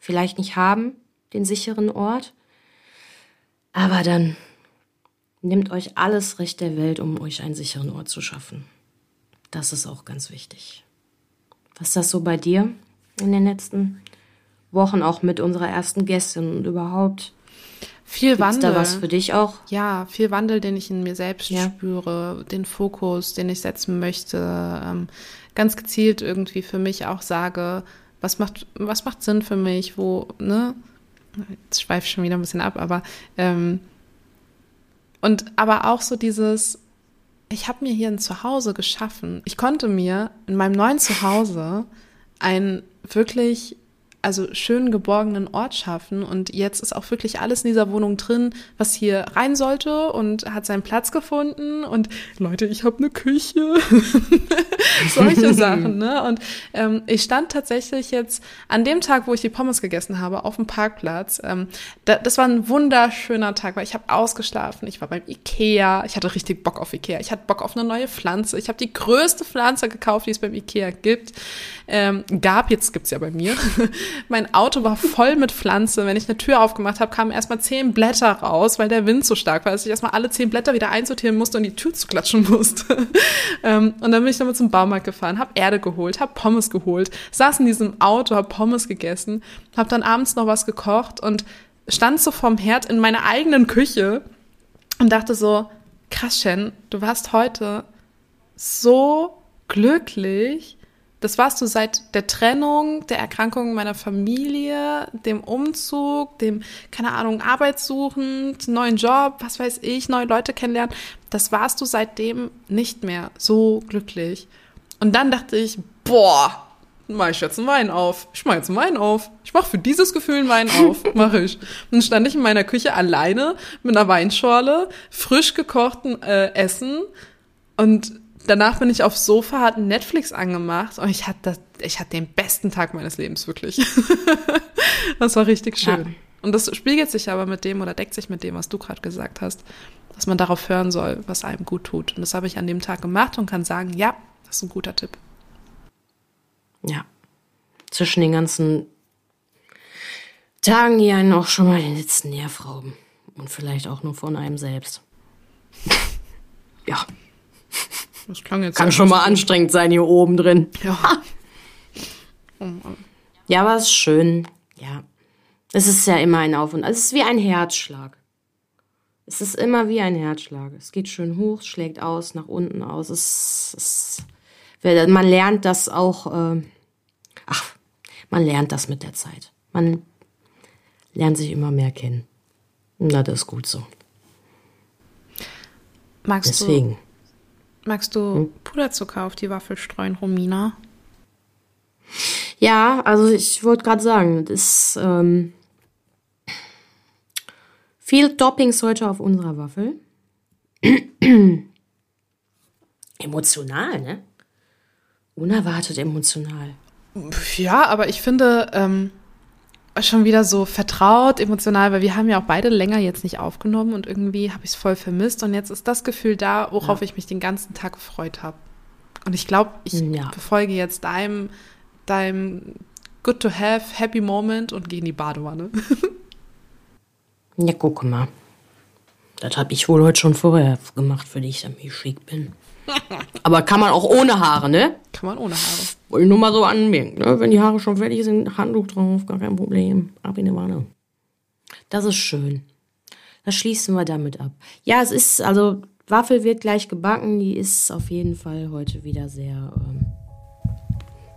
vielleicht nicht haben, den sicheren Ort. Aber dann nehmt euch alles Recht der Welt, um euch einen sicheren Ort zu schaffen. Das ist auch ganz wichtig. Was ist das so bei dir in den letzten Wochen, auch mit unserer ersten Gästin und überhaupt? Viel Gibt's Wandel. da was für dich auch? Ja, viel Wandel, den ich in mir selbst Ja. spüre, den Fokus, den ich setzen möchte, ähm, ganz gezielt irgendwie für mich auch sage, was macht, was macht Sinn für mich, wo, ne? Jetzt schweife ich schon wieder ein bisschen ab, aber ähm, und aber auch so dieses, ich habe mir hier ein Zuhause geschaffen. Ich konnte mir in meinem neuen Zuhause ein wirklich also schön geborgenen Ort schaffen. Und jetzt ist auch wirklich alles in dieser Wohnung drin, was hier rein sollte und hat seinen Platz gefunden. Und Leute, ich habe eine Küche. <laughs> Solche Sachen, ne? Und ähm, ich stand tatsächlich jetzt an dem Tag, wo ich die Pommes gegessen habe, auf dem Parkplatz. Ähm, da, das war ein wunderschöner Tag, weil ich habe ausgeschlafen. Ich war beim Ikea. Ich hatte richtig Bock auf Ikea. Ich hatte Bock auf eine neue Pflanze. Ich habe die größte Pflanze gekauft, die es beim Ikea gibt. Ähm, gab, jetzt gibt's ja bei mir. <laughs> mein Auto war voll mit Pflanze. Wenn ich eine Tür aufgemacht habe, kamen erstmal zehn Blätter raus, weil der Wind so stark war, dass ich erstmal alle zehn Blätter wieder einsortieren musste und die Tür zu klatschen musste. <laughs> ähm, und dann bin ich damit zum Baumarkt gefahren, habe Erde geholt, habe Pommes geholt, saß in diesem Auto, habe Pommes gegessen, habe dann abends noch was gekocht und stand so vorm Herd in meiner eigenen Küche und dachte so, krass, Shen, du warst heute so glücklich das warst du seit der Trennung, der Erkrankung meiner Familie, dem Umzug, dem, keine Ahnung, Arbeitssuchend, neuen Job, was weiß ich, neue Leute kennenlernen. Das warst du seitdem nicht mehr so glücklich. Und dann dachte ich, boah, mach ich jetzt einen Wein auf. Ich mach jetzt einen Wein auf. Ich mach für dieses Gefühl einen Wein auf. <laughs> Mach ich. Und dann stand ich in meiner Küche alleine mit einer Weinschorle, frisch gekochten äh, Essen und danach bin ich aufs Sofa, hatte Netflix angemacht und ich hatte, das, ich hatte den besten Tag meines Lebens, wirklich. <laughs> das war richtig schön. Ja. Und das spiegelt sich aber mit dem oder deckt sich mit dem, was du gerade gesagt hast, dass man darauf hören soll, was einem gut tut. Und das habe ich an dem Tag gemacht und kann sagen, ja, das ist ein guter Tipp. Ja. Zwischen den ganzen Tagen, die einen auch schon mal den letzten Nerv rauben. Und vielleicht auch nur von einem selbst. <laughs> ja. Das klang jetzt Kann schon mal anstrengend sein hier oben drin. Ja. ja, aber es ist schön. Ja. Es ist ja immer ein Auf und. Es ist wie ein Herzschlag. Es ist immer wie ein Herzschlag. Es geht schön hoch, schlägt aus, nach unten aus. Es, es, man lernt das auch. Äh, ach, man lernt das mit der Zeit. Man lernt sich immer mehr kennen. Na, das ist gut so. Magst Deswegen. du Magst du hm? Puderzucker auf die Waffel streuen, Romina? Ja, also ich wollte gerade sagen, das ist ähm, viel Toppings heute auf unserer Waffel. <clears throat> emotional, ne? Unerwartet emotional. Ja, aber ich finde, ähm, schon wieder so vertraut, emotional, weil wir haben ja auch beide länger jetzt nicht aufgenommen und irgendwie habe ich es voll vermisst und jetzt ist das Gefühl da, worauf ja. ich mich den ganzen Tag gefreut habe. Und ich glaube, ich ja. befolge jetzt deinem, deinem Good to Have, Happy Moment und gehe in die Badewanne. ja, guck mal. Das habe ich wohl heute schon vorher gemacht, für dich, damit ich schick bin. Aber kann man auch ohne Haare, ne? Kann man ohne Haare. Wollte nur mal so anmerken, ne? Wenn die Haare schon fertig sind, Handtuch drauf, gar kein Problem. Ab in die Wanne. Das ist schön. Das schließen wir damit ab. Ja, es ist, also, Waffel wird gleich gebacken. Die ist auf jeden Fall heute wieder sehr. Ähm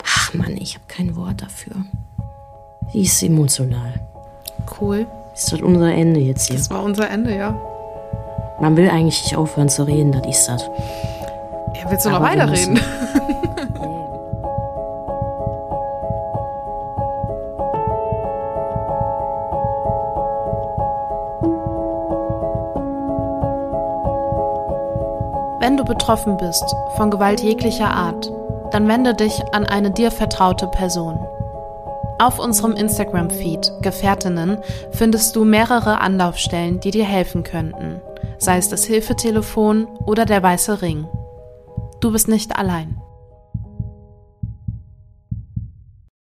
Ach Mann, ich habe kein Wort dafür. Die ist emotional. Cool. Ist das unser Ende jetzt hier? Das war unser Ende, ja. Man will eigentlich nicht aufhören zu reden, das ist das. Ja, willst du Aber noch weiterreden? <laughs> Wenn du betroffen bist von Gewalt jeglicher Art, dann wende dich an eine dir vertraute Person. Auf unserem Instagram-Feed Gefährtinnen findest du mehrere Anlaufstellen, die dir helfen könnten, sei es das Hilfetelefon oder der weiße Ring. Du bist nicht allein.